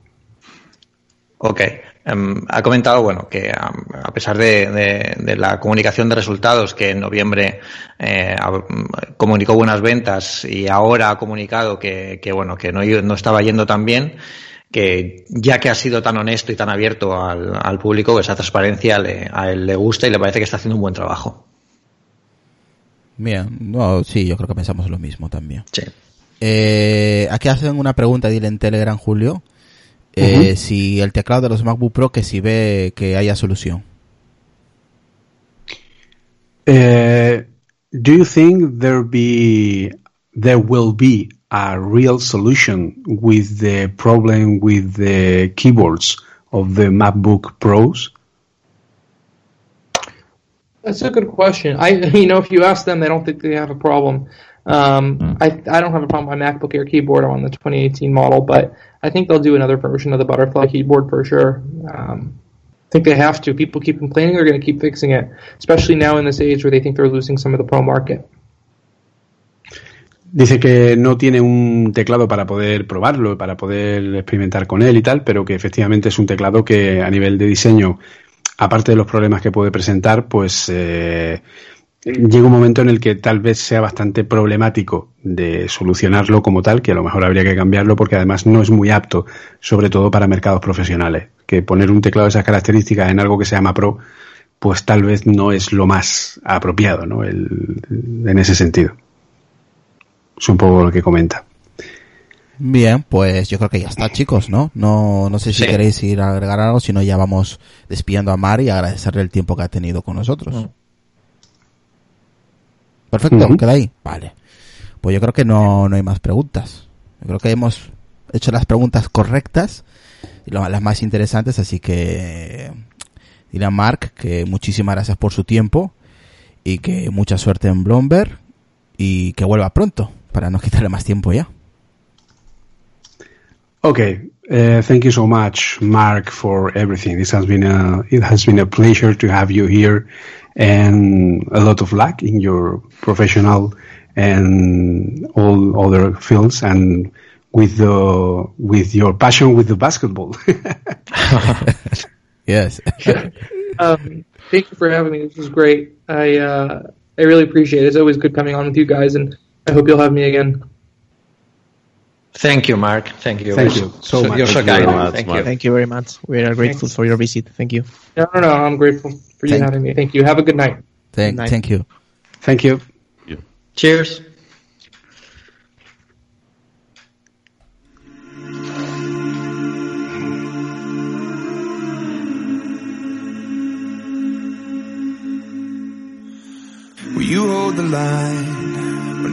Ok. Um, ha comentado, bueno, que um, a pesar de, de, de, la comunicación de resultados que en noviembre eh, comunicó buenas ventas y ahora ha comunicado que, que bueno, que no, no, estaba yendo tan bien, que ya que ha sido tan honesto y tan abierto al, al público, esa transparencia le, a él le gusta y le parece que está haciendo un buen trabajo. Bien, no, sí, yo creo que pensamos lo mismo también. Sí. Eh, aquí hacen una pregunta, dile en Telegram, Julio, eh, uh -huh. si el teclado de los MacBook Pro, que si ve que haya solución. Uh, do you think there be there will be a real solution with the problem with the keyboards of the MacBook Pros? That's a good question. I, you know, if you ask them, they don't think they have a problem. Um, mm. I, I don't have a problem with my MacBook Air keyboard on the 2018 model, but I think they'll do another version of the Butterfly keyboard for sure. Um, I think they have to. People keep complaining, they're going to keep fixing it, especially now in this age where they think they're losing some of the pro market. Dice que no tiene un teclado para poder probarlo, para poder experimentar con él y tal, pero que efectivamente es un teclado que a nivel de diseño, aparte de los problemas que puede presentar, pues eh, llega un momento en el que tal vez sea bastante problemático de solucionarlo como tal, que a lo mejor habría que cambiarlo porque además no es muy apto, sobre todo para mercados profesionales. Que poner un teclado de esas características en algo que se llama Pro, pues tal vez no es lo más apropiado, ¿no? El, en ese sentido. Es un poco lo que comenta. Bien, pues yo creo que ya está, chicos, ¿no? No, no sé si queréis ir a agregar algo, si no ya vamos despidiendo a Mar y agradecerle el tiempo que ha tenido con nosotros. Perfecto, queda ahí. Vale. Pues yo creo que no, no hay más preguntas. Yo creo que hemos hecho las preguntas correctas y las más interesantes, así que dile a Mark que muchísimas gracias por su tiempo y que mucha suerte en Bloomberg y que vuelva pronto para no quitarle más tiempo ya. Okay, uh, thank you so much, Mark, for everything. This has been a it has been a pleasure to have you here, and a lot of luck in your professional and all other fields, and with the with your passion with the basketball. yes. um, thank you for having me. This was great. I uh, I really appreciate it. It's always good coming on with you guys, and I hope you'll have me again. Thank you, Mark. Thank you. Thank you so, so much. You're so kind. Much, Thank Mark. you. Thank you very much. We are grateful Thanks. for your visit. Thank you. No, no, no. I'm grateful for you thank having me. Thank you. Have a good night. Thank, night. thank you. Thank you. Cheers. Will you hold the line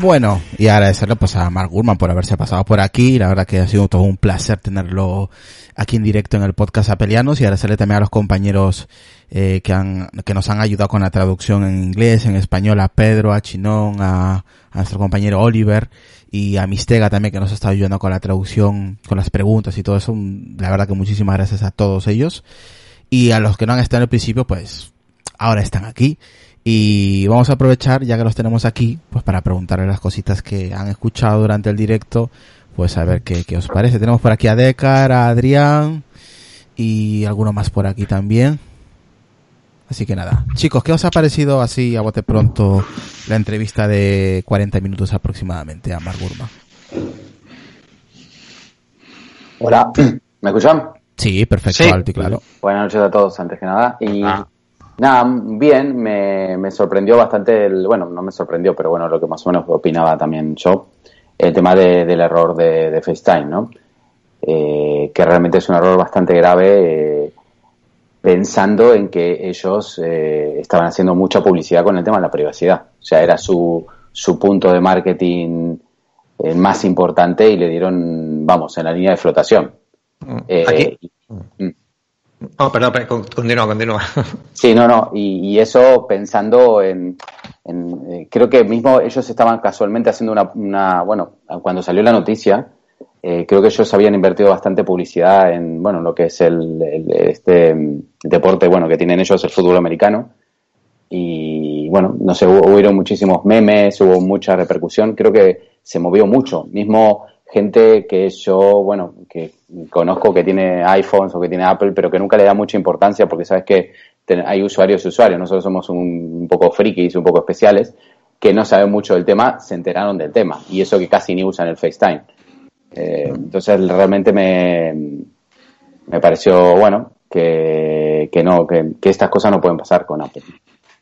Bueno, y agradecerle pues a Mark Gurman por haberse pasado por aquí. La verdad que ha sido todo un placer tenerlo aquí en directo en el podcast Apelianos y agradecerle también a los compañeros eh, que han, que nos han ayudado con la traducción en inglés, en español, a Pedro, a Chinón, a, nuestro compañero Oliver y a Mistega también que nos ha estado ayudando con la traducción, con las preguntas y todo eso. La verdad que muchísimas gracias a todos ellos. Y a los que no han estado en el principio, pues ahora están aquí. Y vamos a aprovechar, ya que los tenemos aquí, pues para preguntarle las cositas que han escuchado durante el directo, pues a ver qué, qué os parece. Tenemos por aquí a Decar, a Adrián y alguno más por aquí también. Así que nada, chicos, ¿qué os ha parecido así a bote pronto la entrevista de 40 minutos aproximadamente a Mark Burma? Hola, ¿me escuchan? Sí, perfecto, Sí. alto y claro. Buenas noches a todos, antes que nada. Y Ah. Nada, bien, me, me sorprendió bastante, el, bueno, no me sorprendió, pero bueno, lo que más o menos opinaba también yo, el tema de- del error de, de FaceTime, ¿no? Eh, que realmente es un error bastante grave, eh, pensando en que ellos eh, estaban haciendo mucha publicidad con el tema de la privacidad. O sea, era su, su punto de marketing eh, más importante y le dieron, vamos, en la línea de flotación. Eh, Aquí. mm. Oh, perdón, perdón, con- continúa, continúa. Sí, no, no, y, y eso pensando en, eh, creo que mismo ellos estaban casualmente haciendo una, una bueno, cuando salió la noticia, eh, creo que ellos habían invertido bastante publicidad en, bueno, lo que es el, el- este mm, deporte, bueno, que tienen ellos, el fútbol americano, y bueno, no sé, hubo, hubieron muchísimos memes, hubo mucha repercusión, creo que se movió mucho, mismo gente que yo, bueno, que conozco que tiene iPhones o que tiene Apple, pero que nunca le da mucha importancia porque sabes que hay usuarios y usuarios, nosotros somos un, un poco frikis, un poco especiales, que no saben mucho del tema, se enteraron del tema, y eso que casi ni usan el FaceTime. Eh, entonces realmente me, me pareció, bueno, que, que no, que estas cosas no pueden pasar con Apple.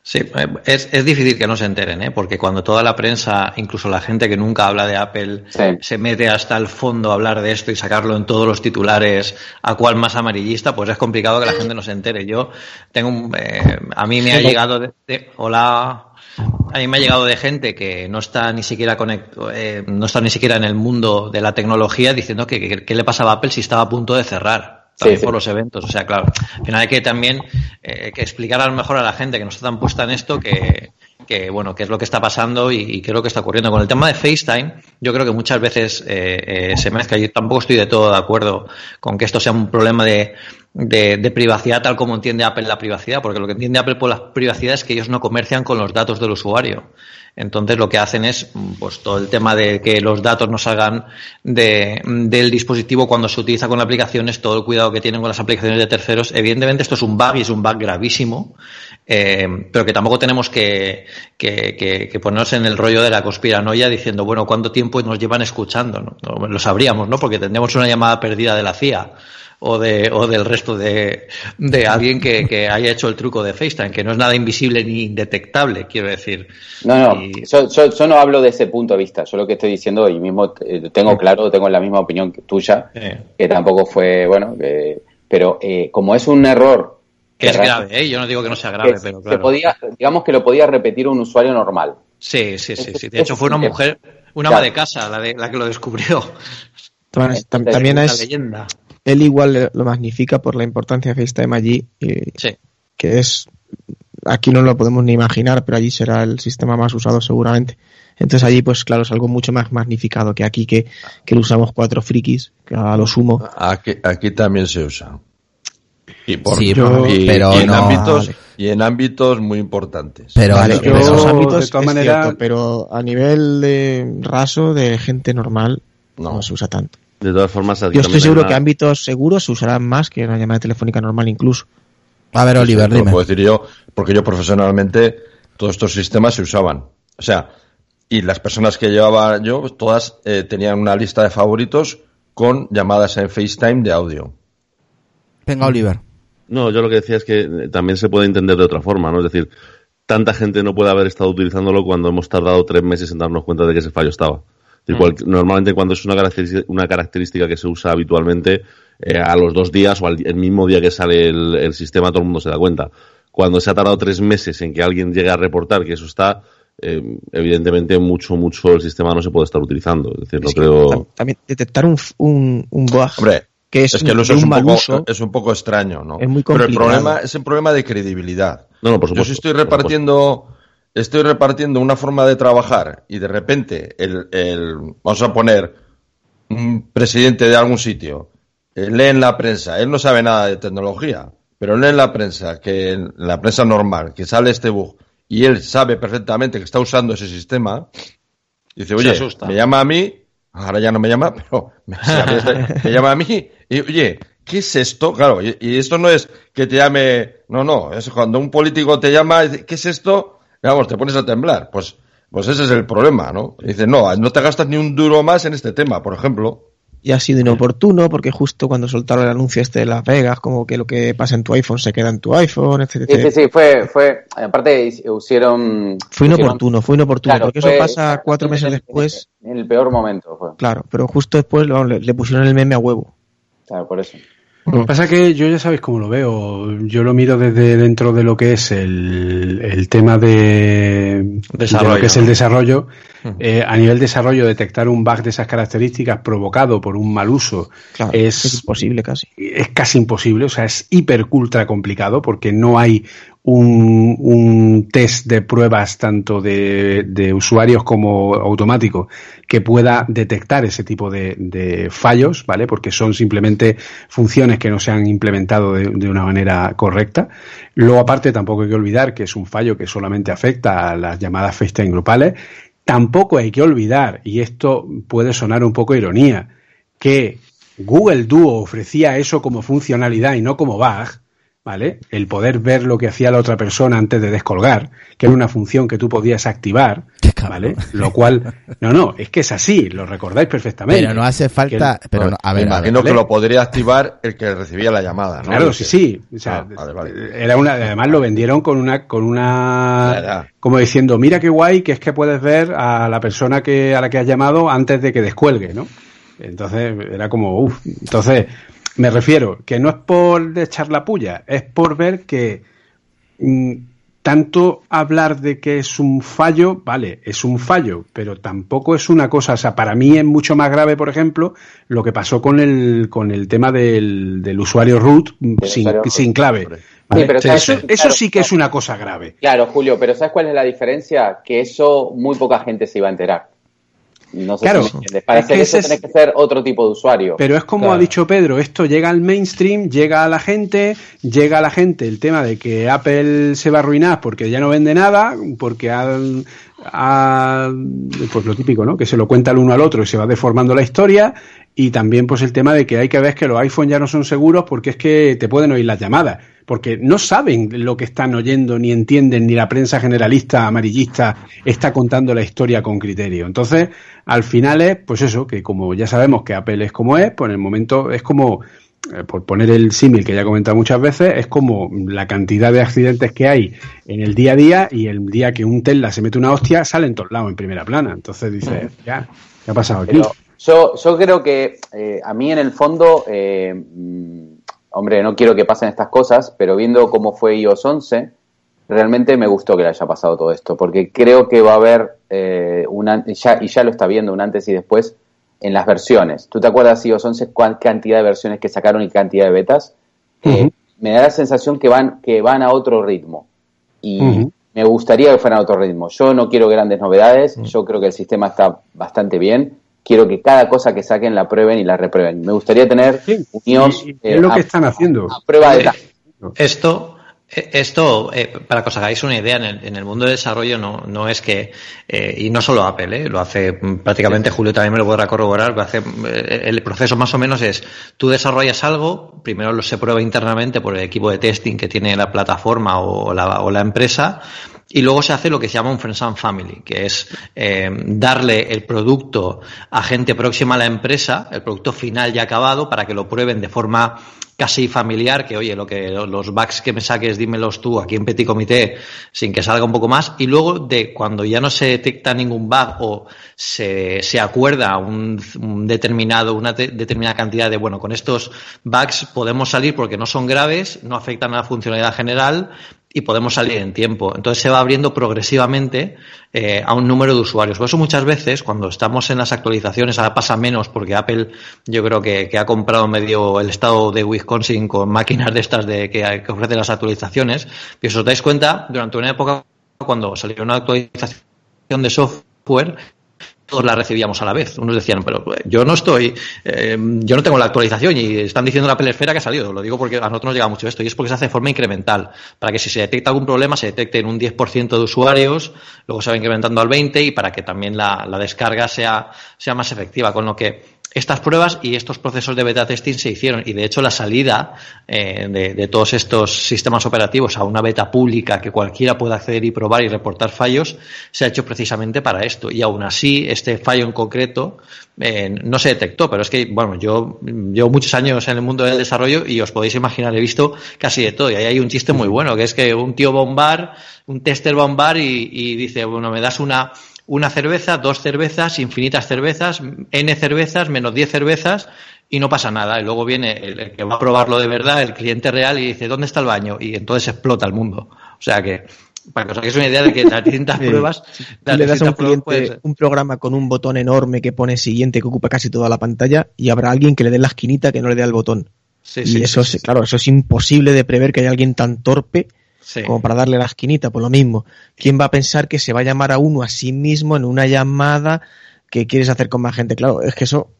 Sí, eh, es, es, difícil que no se enteren, ¿eh? porque cuando toda la prensa, incluso la gente que nunca habla de Apple, se mete hasta el fondo a hablar de esto y sacarlo en todos los titulares, a cual más amarillista, pues es complicado que la gente no se entere. Yo tengo un, eh, a mí me ha llegado de, hola, a mí me ha llegado de gente que no está ni siquiera conecto, eh, no está ni siquiera en el mundo de la tecnología diciendo que qué le pasaba a Apple si estaba a punto de cerrar también por los eventos. O sea, claro, al final hay que también eh, que explicar a lo mejor a la gente que no está tan puesta en esto que, que bueno, qué es lo que está pasando y, qué es lo que está ocurriendo. Con el tema de FaceTime, yo creo que muchas veces eh, eh, se mezcla. Yo tampoco estoy de todo de acuerdo con que esto sea un problema de, de, de, privacidad tal como entiende Apple la privacidad, porque lo que entiende Apple por la privacidad es que ellos no comercian con los datos del usuario. Entonces lo que hacen es pues todo el tema de que los datos no salgan de, del dispositivo cuando se utiliza con aplicaciones, todo el cuidado que tienen con las aplicaciones de terceros. Evidentemente esto es un bug y es un bug gravísimo, eh, pero que tampoco tenemos que, que, que, ponernos en el rollo de la conspiranoia diciendo, bueno, ¿cuánto tiempo nos llevan escuchando? ¿no? Lo sabríamos, ¿no? Porque tendríamos una llamada perdida de la CIA o, de, o del resto de, de alguien que, que, haya hecho el truco de FaceTime, que no es nada invisible ni indetectable, quiero decir. No, no, yo, yo, no hablo de ese punto de vista, yo lo que estoy diciendo, y mismo eh, tengo claro, tengo la misma opinión que tuya, que tampoco fue, bueno, pero eh, como es un error... Que es grave, ¿eh? yo no digo que no sea grave, pero claro. podía, digamos que lo podía repetir un usuario normal. Sí, sí, sí, sí. De hecho fue una mujer, una ama de casa la, de, la que lo descubrió. También es, leyenda él igual lo magnifica por la importancia de FaceTime allí, que es, aquí no lo podemos ni imaginar, pero allí será el sistema más usado seguramente. Entonces allí, pues claro, es algo mucho más magnificado que aquí, que, que lo usamos cuatro frikis, a lo sumo. Aquí, aquí también se usa. Y, por, pero en ámbitos y en ámbitos muy importantes. Pero vale, ámbitos pero a nivel de raso de gente normal no se usa tanto. De todas formas, yo estoy seguro que ámbitos seguros se usarán más que una llamada telefónica normal incluso. A ver, Oliver, dime. Puedo decir yo, porque yo profesionalmente todos estos sistemas se usaban. O sea, y las personas que llevaba yo, todas eh, tenían una lista de favoritos con llamadas en FaceTime de audio. Venga, Oliver. No, yo lo que decía es que también se puede entender de otra forma, ¿no? Es decir, tanta gente no puede haber estado utilizándolo cuando hemos tardado tres meses en darnos cuenta de que ese fallo estaba. Mm. normalmente cuando es una característica, una característica que se usa habitualmente, eh, a los dos días o al el mismo día que sale el, sistema todo el mundo se da cuenta. Cuando se ha tardado tres meses en que alguien llegue a reportar que eso está, eh, evidentemente mucho, mucho el sistema no se puede estar utilizando. Es decir, creo... También detectar un, un, un bug que es, que es, un, poco, es un poco extraño, ¿no? Es muy Pero el problema es un problema de credibilidad. No, no, por supuesto. Yo si estoy repartiendo estoy repartiendo una forma de trabajar y de repente el, el vamos a poner un presidente de algún sitio eh, lee en la prensa, él no sabe nada de tecnología, pero lee en la prensa, que en la prensa normal, que sale este bug y él sabe perfectamente que está usando ese sistema, dice, oye, me llama a mí, ahora ya no me llama, pero me, llama a mí y, oye, ¿qué es esto? Claro, y, y, esto no es que te llame, no, no, es cuando un político te llama, ¿qué es esto? Vamos, te pones a temblar. Pues, pues ese es el problema, ¿no? dices, no, no te gastas ni un duro más en este tema, por ejemplo. Y ha sido inoportuno porque justo cuando soltaron el anuncio este de Las Vegas, como que lo que pasa en tu iPhone se queda en tu iPhone, etc. Sí, sí, sí, fue, fue, aparte hicieron... Fue inoportuno, fue inoportuno, porque eso pasa cuatro meses después. En el peor momento fue. Claro, pero justo después le, le pusieron el meme a huevo. Claro, por eso. Lo que pasa es que yo ya sabéis cómo lo veo. Yo lo miro desde dentro de lo que es el, el tema de, desarrollo, lo que es el desarrollo. Eh, a nivel desarrollo, detectar un bug de esas características provocado por un mal uso es, es imposible casi. Es casi imposible, o sea, es hiper ultra complicado porque no hay un, un test de pruebas tanto de, de, usuarios como automático que pueda detectar ese tipo de, de, fallos, ¿vale? Porque son simplemente funciones que no se han implementado de, de, una manera correcta. Luego, aparte, tampoco hay que olvidar que es un fallo que solamente afecta a las llamadas FaceTime grupales. Tampoco hay que olvidar, y esto puede sonar un poco ironía, que Google Duo ofrecía eso como funcionalidad y no como bug, ¿vale? El poder ver lo que hacía la otra persona antes de descolgar, que era una función que tú podías activar, ¿vale? Lo cual, no, no, es que es así, lo recordáis perfectamente. Pero no hace falta, pero no, a ver, imagino que lo podría activar el que recibía la llamada, ¿no? Claro, sí, sí. O sea, ah, era una, además lo vendieron con una, con una, como diciendo, mira qué guay que es que puedes ver a la persona que, a la que has llamado antes de que descuelgue, ¿no? Entonces, era como, uff, entonces, me refiero, que no es por echar la puya, es por ver que mm, tanto hablar de que es un fallo, vale, es un fallo, pero tampoco es una cosa, o sea, para mí es mucho más grave, por ejemplo, lo que pasó con el, con el tema del, del usuario root sin, sin clave. eso, sí que es una cosa grave. Claro, Julio, pero ¿sabes cuál es la diferencia? Que eso muy poca gente se iba a enterar. No sé claro, si Para hacer eso tenés que ser otro tipo de usuario. Pero es como ha dicho Pedro, esto llega al mainstream, llega a la gente, llega a la gente el tema de que Apple se va a arruinar porque ya no vende nada, porque ha, pues lo típico, ¿no? Que se lo cuenta el uno al otro y se va deformando la historia. Y también pues el tema de que hay que ver que los iPhones ya no son seguros porque es que te pueden oír las llamadas porque no saben lo que están oyendo, ni entienden, ni la prensa generalista amarillista está contando la historia con criterio. Entonces, al final es, pues eso, que como ya sabemos que Apple es como es, pues en el momento es como, eh, por poner el símil que ya he comentado muchas veces, es como la cantidad de accidentes que hay en el día a día y el día que un Tesla se mete una hostia sale en todos lados, en primera plana. Entonces dice, ya, ¿qué ha pasado aquí? yo, yo creo que eh, a mí en el fondo... Eh, hombre, no quiero que pasen estas cosas, pero viendo cómo fue iOS 11, realmente me gustó que le haya pasado todo esto, porque creo que va a haber eh, una, ya, y ya lo está viendo, un antes y después en las versiones. ¿Tú te acuerdas iOS 11 cuál cantidad de versiones que sacaron y cantidad de betas? Eh, me da la sensación que van, que van a otro ritmo. Y me gustaría que fueran a otro ritmo. Yo no quiero grandes novedades, yo creo que el sistema está bastante bien quiero que cada cosa que saquen la prueben y la reprueben. Me gustaría tener sí, es lo que están haciendo. prueba de Esto, eh, esto, eh, para que os hagáis una idea, en el, mundo de desarrollo no, no es que, eh, y no solo Apple, lo hace prácticamente Julio también me lo podrá corroborar, lo hace, el proceso más o menos es, tú desarrollas algo, primero lo se prueba internamente por el equipo de testing que tiene la plataforma o la, o la empresa, y luego se hace lo que se llama un Friends and Family, que es eh, darle el producto a gente próxima a la empresa, el producto final ya acabado, para que lo prueben de forma casi familiar, que oye, lo que los bugs que me saques, dímelos tú aquí en Petit Comité, sin que salga un poco más. Y luego de cuando ya no se detecta ningún bug o se, se acuerda un, determinado, una determinada cantidad de, bueno, con estos bugs podemos salir porque no son graves, no afectan a la funcionalidad general, y podemos salir en tiempo. Entonces se va abriendo progresivamente eh, a un número de usuarios. Por eso muchas veces cuando estamos en las actualizaciones, ahora pasa menos porque Apple yo creo que, ha comprado medio el estado de Wisconsin con máquinas de estas de que, que ofrece las actualizaciones. Y os dais cuenta, durante una época cuando salió una actualización de software, todos la recibíamos a la vez. Unos decían, pero eh, yo no estoy, eh, yo no tengo la actualización y están diciendo la pelesfera que ha salido. Lo digo porque a nosotros nos llega mucho esto y es porque se hace de forma incremental. Para que si se detecta algún problema se detecte en un 10% de usuarios, luego se va incrementando al 20% y para que también la, la descarga sea, sea más efectiva. Con lo que estas pruebas y estos procesos de beta testing se hicieron. Y de hecho la salida eh, de, todos estos sistemas operativos a una beta pública que cualquiera pueda acceder y probar y reportar fallos se ha hecho precisamente para esto. Y aún así este fallo en concreto eh, no se detectó. Pero es que bueno yo llevo muchos años en el mundo del desarrollo y os podéis imaginar he visto casi de todo. Y ahí hay un chiste muy bueno que es que un tío bombar un tester bombar y, y dice bueno me das una una cerveza, dos cervezas, infinitas cervezas, n cervezas, menos 10 cervezas y no pasa nada. Y luego viene el, que va a probarlo de verdad, el cliente real, y dice, ¿dónde está el baño? Y entonces explota el mundo. O sea que, para que os hagáis una idea de que las distintas pruebas... le das a un cliente un programa con un botón enorme que pone siguiente que ocupa casi toda la pantalla y habrá alguien que le dé la esquinita que no le dé al botón. y eso, es, claro, eso es imposible de prever que haya alguien tan torpe como para darle la esquinita, por lo mismo. ¿Quién va a pensar que se va a llamar a uno a sí mismo en una llamada que quieres hacer con más gente? Claro, es que eso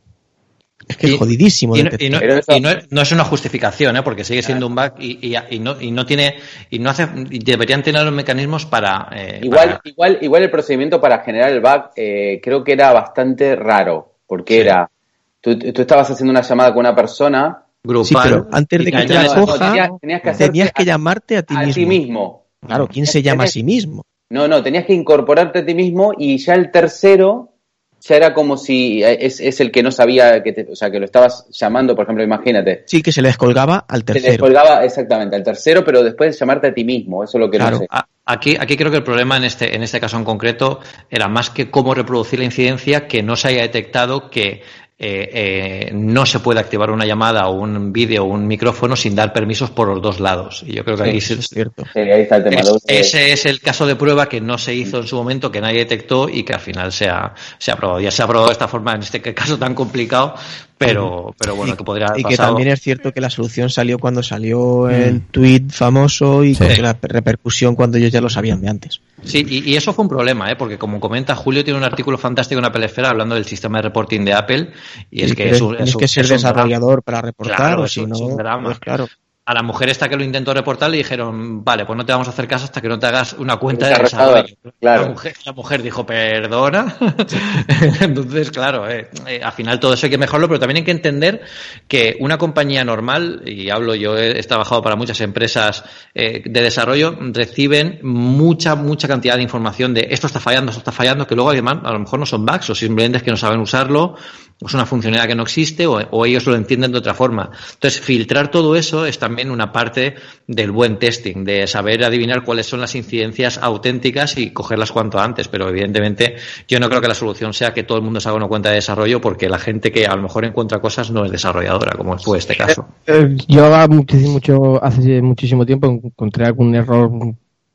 es que es jodidísimo. Y, no, es una justificación, ¿eh? porque sigue siendo un bug y, no, y no tiene y no hace deberían tener los mecanismos para. Eh, igual, igual, igual el procedimiento para generar el bug eh, creo que era bastante raro, porque era tú, tú estabas haciendo una llamada con una persona Sí, pero antes de que te la coja, tenías, que, llamarte a ti mismo. ti mismo. Claro, ¿quién se llama a sí mismo? No, no, tenías que incorporarte a ti mismo y ya el tercero ya era como si es, es el que no sabía que te, o sea que lo estabas llamando, por ejemplo, imagínate. Sí, que se le descolgaba al tercero. Se le descolgaba exactamente al tercero, pero después de llamarte a ti mismo, eso es lo que no sé. Aquí, aquí creo que el problema en este, en este caso en concreto era más que cómo reproducir la incidencia que no se haya detectado que eh, eh, no se puede activar una llamada o un vídeo o un micrófono sin dar permisos por los dos lados. Y yo creo que ahí es, cierto. ese es el caso de prueba que no se hizo en su momento, que nadie detectó y que al final se ha, se ha aprobado. Ya se ha aprobado de esta forma en este caso tan complicado, pero, pero bueno, que podría Y que también es cierto que la solución salió cuando salió el tweet famoso y con la repercusión cuando ellos ya lo sabían de antes. Sí, y, eso fue un problema, ¿eh? porque como comenta Julio, tiene un artículo fantástico en Apple Esfera hablando del sistema de reporting de Apple. Y es que es, tienes que ser desarrollador para reportar, o si no, pues claro a la mujer esta que lo intentó reportar le dijeron, vale, pues no te vamos a hacer caso hasta que no te hagas una cuenta de desarrollo. Claro. La, mujer, dijo, perdona. Entonces, claro, eh, eh, al final todo eso hay que mejorarlo, pero también hay que entender que una compañía normal, y hablo yo, he, trabajado para muchas empresas eh, de desarrollo, reciben mucha, mucha cantidad de información de esto está fallando, esto está fallando, que luego además a lo mejor no son bugs o simplemente es que no saben usarlo es una funcionalidad que no existe o, ellos lo entienden de otra forma. Entonces, filtrar todo eso es también una parte del buen testing, de saber adivinar cuáles son las incidencias auténticas y cogerlas cuanto antes. Pero evidentemente, yo no creo que la solución sea que todo el mundo se haga una cuenta de desarrollo porque la gente que a lo mejor encuentra cosas no es desarrolladora, como fue este caso. Eh, eh, yo muchísimo, hace muchísimo tiempo encontré algún error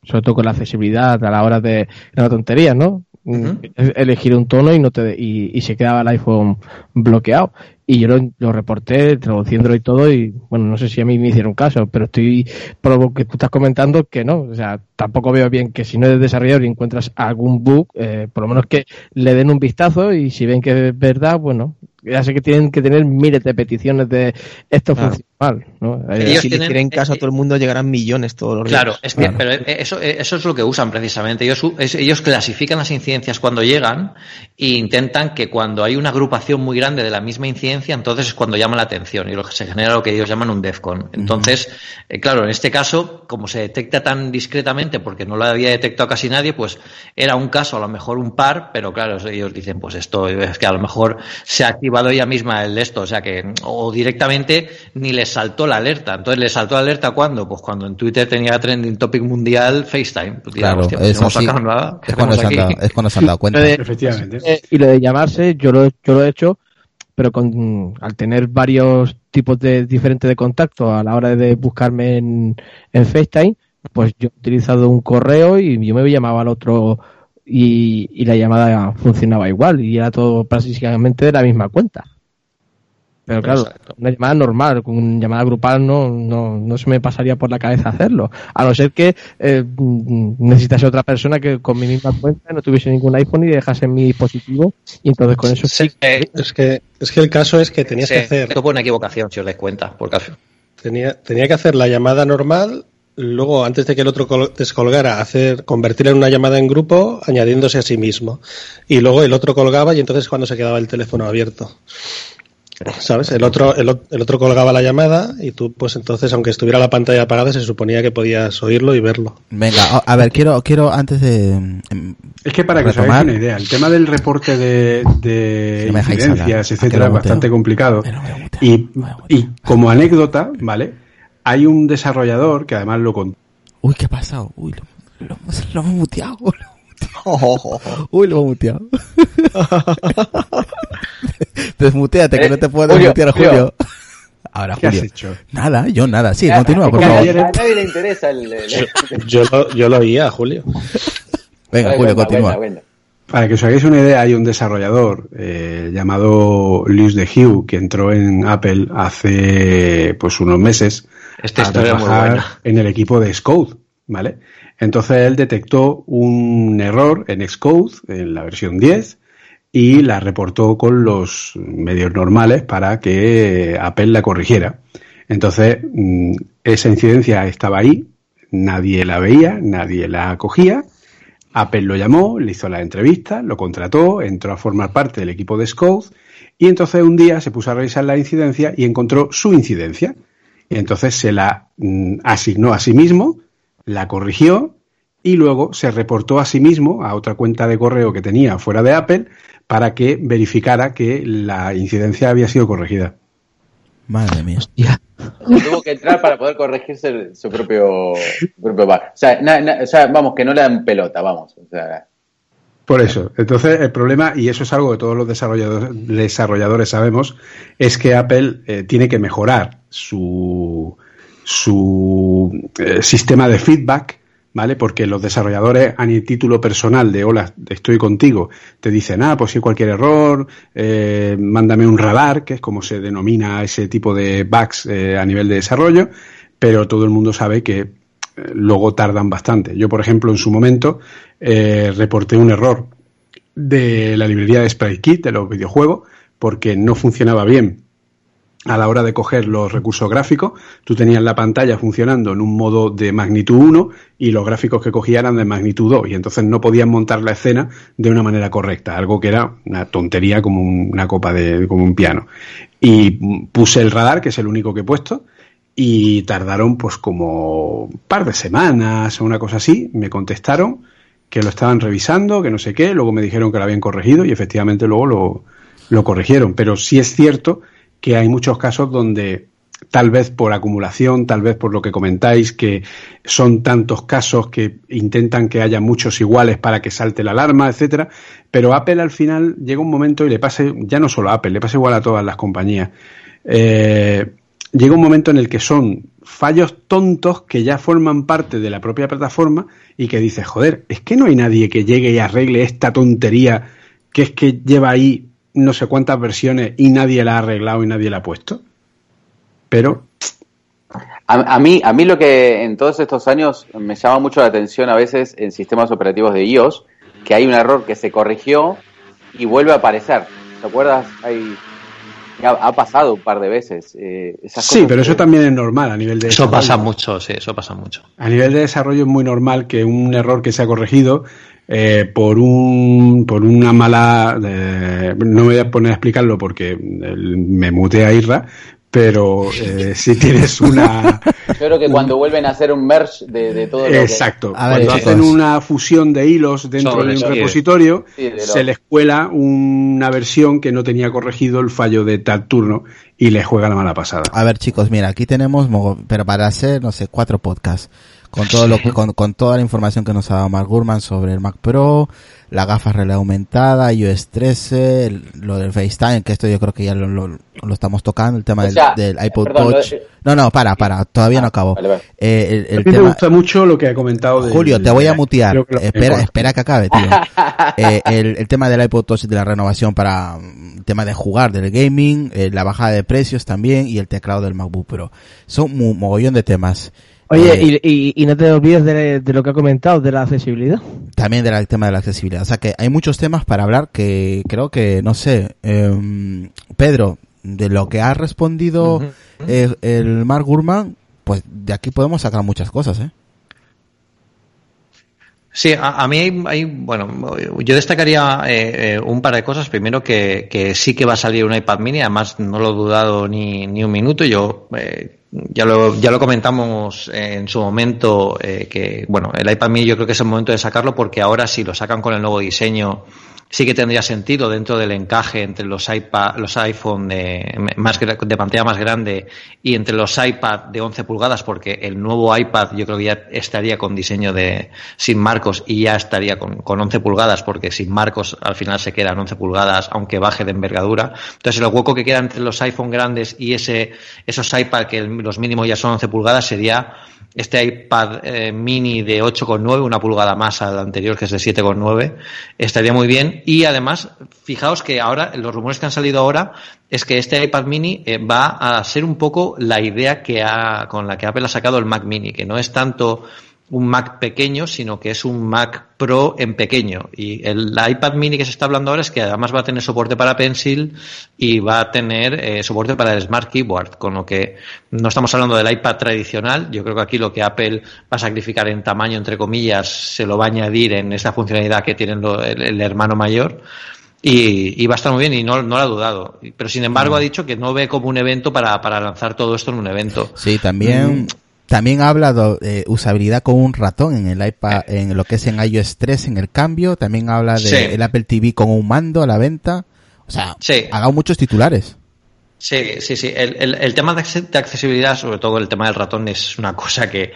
sobre todo con la accesibilidad a la hora de la tontería, ¿no? Elegir un tono y no te y, y, se quedaba el iPhone bloqueado. Y yo lo, reporté traduciéndolo y todo y bueno no sé si a mí me hicieron caso pero estoy por lo que tú estás comentando que no. O sea tampoco veo bien que si no eres desarrollador y encuentras algún bug eh, por lo menos que le den un vistazo y si ven que es verdad bueno ya sé que tienen que tener miles de peticiones de esto funciona Eh, si tienen, le quieren caso a todo el mundo llegarán millones todos los días. Claro, es pero eso, eso es lo que usan precisamente. Ellos, ellos clasifican las incidencias cuando llegan e intentan que cuando hay una agrupación muy grande de la misma incidencia, entonces es cuando llama la atención y lo que se genera lo que ellos llaman un DEFCON. Entonces, eh, claro, en este caso, como se detecta tan discretamente porque no lo había detectado casi nadie, pues era un caso, a lo mejor un par, pero claro, ellos dicen, pues esto es que a lo mejor se activa ella misma el de esto, o sea que, o directamente ni le saltó la alerta. Entonces, ¿le saltó la alerta cuando? Pues cuando en Twitter tenía trending topic mundial FaceTime. Pues, claro, pues, no nada. Es cuando, se han dado, es cuando se han dado cuenta. Efectivamente. Eh, y lo de llamarse, yo lo, yo lo he hecho, pero con, al tener varios tipos de diferentes de contacto a la hora de buscarme en, en FaceTime, pues yo he utilizado un correo y yo me llamaba al otro y, la llamada funcionaba igual y era todo prácticamente de la misma cuenta. Pero claro, una llamada normal, con una llamada grupal no, no, no se me pasaría por la cabeza hacerlo. A no ser que eh, necesitase otra persona que con mi misma cuenta no tuviese ningún iPhone y dejase mi dispositivo y entonces con eso sí. es, que, es que el caso es que tenías que hacer... Esto fue una equivocación, si os dais cuenta, por caso. Tenía, tenía que hacer la llamada normal luego, antes de que el otro descolgara, hacer, convertirla en una llamada en grupo, añadiéndose a sí mismo. Y luego el otro colgaba y entonces cuando se quedaba el teléfono abierto. ¿Sabes? El otro, el, otro colgaba la llamada y tú, pues entonces, aunque estuviera la pantalla apagada, se suponía que podías oírlo y verlo. Venga, a ver, quiero, quiero antes de. Em, es que para que os hagáis una idea, el tema del reporte de, de incidencias, etcétera, es bastante complicado. Y, y como anécdota, ¿vale? hay un desarrollador que además lo contó. Uy, ¿qué ha pasado? Uy, lo, lo, lo hemos muteado. Uy, lo hemos muteado. Desmuteate, que no te puedo desmutear, Julio. Ahora, ¿Qué has hecho? Nada, yo nada. Sí, continúa, por favor. A nadie le interesa el... Yo, lo, yo lo oía, Julio. Venga, Julio, continúa. Para que os hagáis una idea, hay un desarrollador eh, llamado Luis de Hugh que entró en Apple hace pues unos meses esta muy buena. en el equipo de Xcode, ¿vale? Entonces él detectó un error en Xcode, en la versión 10, y la reportó con los medios normales para que Apple la corrigiera. Entonces, mm, esa incidencia estaba ahí, nadie la veía, nadie la cogía. Apple lo llamó, le hizo la entrevista, lo contrató, entró a formar parte del equipo de Xcode Y entonces un día se puso a revisar la incidencia y encontró su incidencia. Y entonces se la mm, asignó a sí mismo, la corrigió y luego se reportó a sí mismo a otra cuenta de correo que tenía fuera de Apple para que verificara que la incidencia había sido corregida. Madre mía. Tuvo que entrar para poder corregirse su propio, propio bug. O sea, vamos, que no le dan pelota, vamos. Por eso. Entonces, el problema, y eso es algo que todos los desarrolladores, desarrolladores sabemos, es que Apple eh, tiene que mejorar su, su eh, sistema de feedback ¿vale? Porque los desarrolladores a ni título personal de hola, estoy contigo, te dicen, ah, pues si cualquier error, eh, mándame un radar, que es como se denomina ese tipo de bugs eh, a nivel de desarrollo, pero todo el mundo sabe que luego tardan bastante. Yo, por ejemplo, en su momento reporté un error de la librería de SpriteKit de los videojuegos porque no funcionaba bien a la hora de coger los recursos gráficos, tú tenías la pantalla funcionando en un modo de magnitud 1 y los gráficos que cogía eran de magnitud 2 y entonces no podías montar la escena de una manera correcta, algo que era una tontería como una copa de como un piano. Y puse el radar, que es el único que he puesto, y tardaron pues como un par de semanas o una cosa así, me contestaron que lo estaban revisando, que no sé qué, luego me dijeron que lo habían corregido y efectivamente luego lo, lo corrigieron, pero sí es cierto que hay muchos casos donde tal vez por acumulación, tal vez por lo que comentáis, que son tantos casos que intentan que haya muchos iguales para que salte la alarma, etcétera. Pero Apple al final llega un momento y le pasa, ya no solo a Apple, le pasa igual a todas las compañías. Eh, llega un momento en el que son fallos tontos que ya forman parte de la propia plataforma y que dices, joder, es que no hay nadie que llegue y arregle esta tontería que es que lleva ahí no sé cuántas versiones y nadie la ha arreglado y nadie la ha puesto. Pero. A, mí, a mí lo que en todos estos años me llama mucho la atención a veces en sistemas operativos de iOS, que hay un error que se corrigió y vuelve a aparecer. ¿Te acuerdas? Hay, ha, pasado un par de veces. Eh, sí, pero eso también es normal a nivel de. Eso pasa mucho, sí, eso pasa mucho. A nivel de desarrollo es muy normal que un error que se ha corregido eh, por un por una mala eh, no me voy a poner a explicarlo porque me mutea a Irra pero eh, si tienes una yo creo que cuando vuelven a hacer un merge de, todo lo exacto. Cuando hacen una fusión de hilos dentro de un repositorio se les cuela una versión que no tenía corregido el fallo de tal turno y le juega la mala pasada. A ver chicos mira aquí tenemos pero para hacer no sé cuatro podcasts con todo lo con, con toda la información que nos ha dado Mark Gurman sobre el Mac Pro, la gafa realidad aumentada, iOS 13, lo del FaceTime, que esto yo creo que ya lo, lo, estamos tocando, el tema del, iPod Touch. no, no, para, para, todavía no acabo. Eh, el, tema... me gusta mucho lo que ha comentado. Julio, te voy a mutear. Espera, espera que acabe, tío. eh, el, el, tema del iPod Touch y de la renovación para mm, el tema de jugar, del gaming, eh, la bajada de precios también y el teclado del MacBook Pro. Son un mogollón de temas. Oye, y, y, no te olvides de, lo que ha comentado, de la accesibilidad. También del tema de la accesibilidad. O sea que hay muchos temas para hablar que creo que, no sé, eh, Pedro, de lo que ha respondido el, el Mark Gurman, pues de aquí podemos sacar muchas cosas, ¿eh? Sí, a, mí hay, bueno, yo destacaría eh, eh, un par de cosas. Primero que, que, sí que va a salir un iPad mini, además no lo he dudado ni, ni un minuto. Yo eh, ya lo, ya lo comentamos en su momento, eh, que bueno, el iPad mini yo creo que es el momento de sacarlo porque ahora si lo sacan con el nuevo diseño sí que tendría sentido dentro del encaje entre los iPad, los iPhone de, más, de pantalla más grande y entre los iPad de 11 pulgadas, porque el nuevo iPad yo creo que ya estaría con diseño de sin marcos y ya estaría con, con 11 pulgadas, porque sin marcos al final se quedan 11 pulgadas, aunque baje de envergadura. Entonces el hueco que queda entre los iPhone grandes y ese, esos iPad que los mínimos ya son 11 pulgadas sería este iPad eh, mini de 8,9, una pulgada más al anterior que es de 7,9, estaría muy bien. Y además, fijaos que ahora, los rumores que han salido ahora, es que este iPad mini eh, va a ser un poco la idea que ha, con la que Apple ha sacado el Mac mini, que no es tanto un Mac pequeño, sino que es un Mac Pro en pequeño. Y el iPad mini que se está hablando ahora es que además va a tener soporte para Pencil y va a tener eh, soporte para el Smart Keyboard, con lo que no estamos hablando del iPad tradicional. Yo creo que aquí lo que Apple va a sacrificar en tamaño, entre comillas, se lo va a añadir en esta funcionalidad que tiene el, hermano mayor. y, va a estar muy bien y no, no lo ha dudado. Pero sin embargo ha dicho que no ve como un evento para, para lanzar todo esto en un evento. Sí, también, mm. También habla de usabilidad con un ratón en el iPad, en lo que es en iOS 3 en el cambio. También habla de el Apple TV con un mando a la venta. O sea, ha dado muchos titulares. Sí, sí, sí. El, el, el, tema de accesibilidad, sobre todo el tema del ratón, es una cosa que,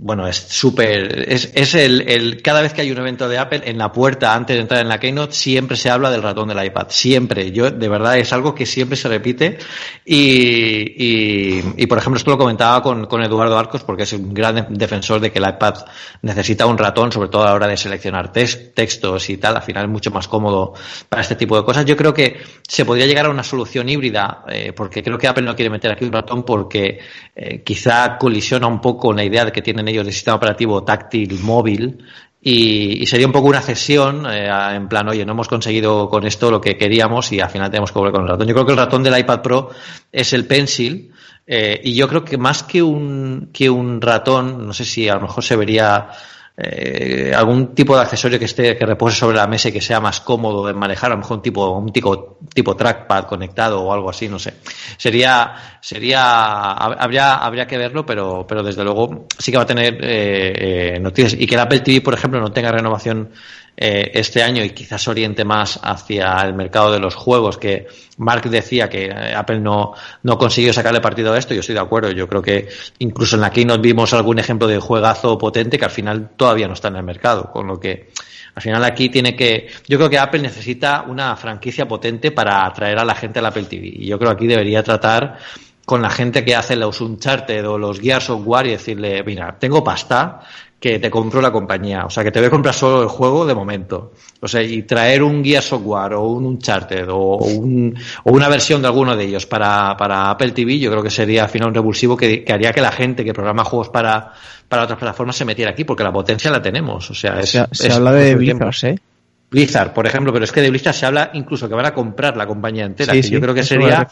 bueno, es súper. Es, es el, el, cada vez que hay un evento de Apple, en la puerta, antes de entrar en la Keynote, siempre se habla del ratón del iPad. Siempre. Yo, de verdad, es algo que siempre se repite. Y, y, y por ejemplo, esto lo comentaba con, con Eduardo Arcos, porque es un gran defensor de que el iPad necesita un ratón, sobre todo a la hora de seleccionar textos y tal. Al final es mucho más cómodo para este tipo de cosas. Yo creo que se podría llegar a una solución híbrida. Eh, porque creo que Apple no quiere meter aquí un ratón porque eh, quizá colisiona un poco la idea de que tienen ellos de sistema operativo táctil móvil y, sería un poco una cesión eh, en plan, oye, no hemos conseguido con esto lo que queríamos y al final tenemos que volver con el ratón. Yo creo que el ratón del iPad Pro es el Pencil eh, y yo creo que más que un, que un ratón, no sé si a lo mejor se vería eh, algún tipo de accesorio que esté que repose sobre la mesa y que sea más cómodo de manejar, a lo mejor un tipo un tipo tipo trackpad conectado o algo así, no sé. Sería sería habría habría que verlo, pero pero desde luego sí que va a tener eh, eh, noticias y que el Apple TV, por ejemplo, no tenga renovación eh, este año y quizás oriente más hacia el mercado de los juegos, que Mark decía que eh, Apple no, no consiguió sacarle partido a esto, yo estoy de acuerdo, yo creo que incluso en la Keynote vimos algún ejemplo de juegazo potente que al final todavía no está en el mercado, con lo que al final aquí tiene que, yo creo que Apple necesita una franquicia potente para atraer a la gente al Apple TV y yo creo que aquí debería tratar con la gente que hace los Uncharted o los Gears Software y decirle, mira, tengo pasta, que te compró la compañía. O sea, que te voy a comprar solo el juego de momento. O sea, y traer un guía software o un Uncharted o, un, o una versión de alguno de ellos para, para Apple TV, yo creo que sería al final un revulsivo que, haría que la gente que programa juegos para, para otras plataformas se metiera aquí, porque la potencia la tenemos. O sea, es, se, habla de Blizzard, ¿eh? Blizzard, por ejemplo, pero es que de Blizzard se habla incluso que van a comprar la compañía entera, que yo creo que sería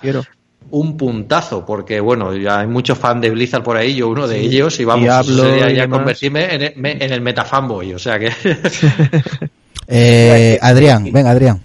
un puntazo, porque bueno, ya hay muchos fans de Blizzard por ahí, yo uno de ellos, y vamos, sería ya convertirme en el, en el metafanboy, o sea que... eh, Adrián, venga Adrián.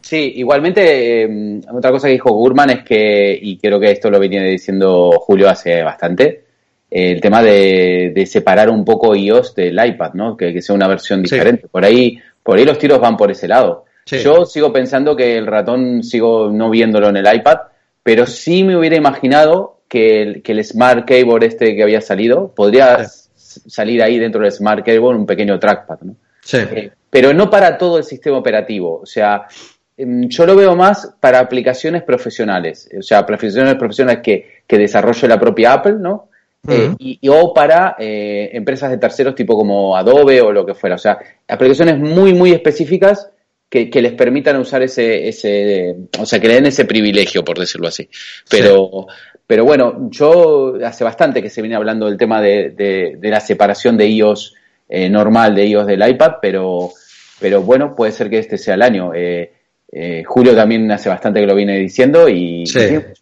Sí, igualmente, eh, otra cosa que dijo Gurman es que, y creo que esto lo venía diciendo Julio hace bastante, el tema de, de, separar un poco iOS del iPad, ¿no? Que, sea una versión diferente. Por ahí, por ahí los tiros van por ese lado. Yo sigo pensando que el ratón sigo no viéndolo en el iPad, pero sí me hubiera imaginado que el, que el Smart Keyboard este que había salido podría salir ahí dentro del Smart Keyboard un pequeño trackpad, ¿no? Sí. Eh, pero no para todo el sistema operativo, o sea, em, yo lo veo más para aplicaciones profesionales, o sea, aplicaciones profesionales que, que desarrolle la propia Apple, ¿no? Eh, y, o para eh, empresas de terceros tipo como Adobe o lo que fuera. O sea, aplicaciones muy, muy específicas que, les permitan usar ese, ese, o sea, que le den ese privilegio, por decirlo así. Pero, pero bueno, yo hace bastante que se viene hablando del tema de, de, la separación de iOS eh, normal de iOS del iPad, pero, pero bueno, puede ser que este sea el año. Eh, eh, Julio también hace bastante que lo viene diciendo y,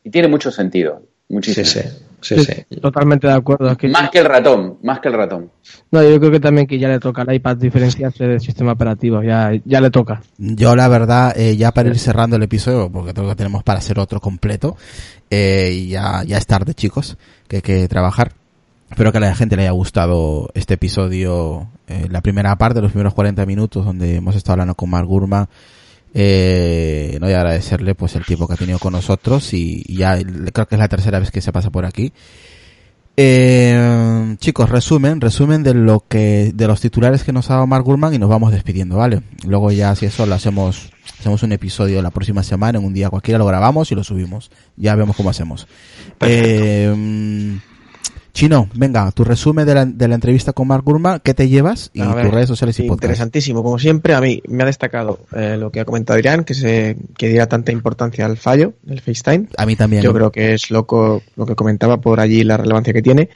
y tiene mucho sentido. Muchísimo. Sí, sí. Sí, Totalmente de acuerdo. más que el ratón, más que el ratón. No, yo creo que también que ya le toca al iPad diferenciarse del sistema operativo, ya, ya le toca. Yo la verdad, eh, ya para ir cerrando el episodio, porque creo que tenemos para hacer otro completo, eh, y ya, ya es tarde chicos, que hay que trabajar. Espero que a la gente le haya gustado este episodio, eh, la primera parte, los primeros 40 minutos, donde hemos estado hablando con Mark Gurma, eh, no, y agradecerle pues el tiempo que ha tenido con nosotros y, ya creo que es la tercera vez que se pasa por aquí. Eh, chicos, resumen, resumen de lo que, de los titulares que nos ha dado Mark Gurman y nos vamos despidiendo, ¿vale? Luego ya si eso lo hacemos, hacemos un episodio la próxima semana, en un día cualquiera lo grabamos y lo subimos. Ya vemos cómo hacemos. Eh, Chino, venga, tu resumen de la, de la entrevista con Mark Gurman, ¿qué te llevas? Y tus redes sociales y Interesantísimo, como siempre, a mí me ha destacado eh, lo que ha comentado Adrián, que se que diera tanta importancia al fallo del FaceTime. A mí también. Yo creo que es loco lo que comentaba por allí, la relevancia que tiene.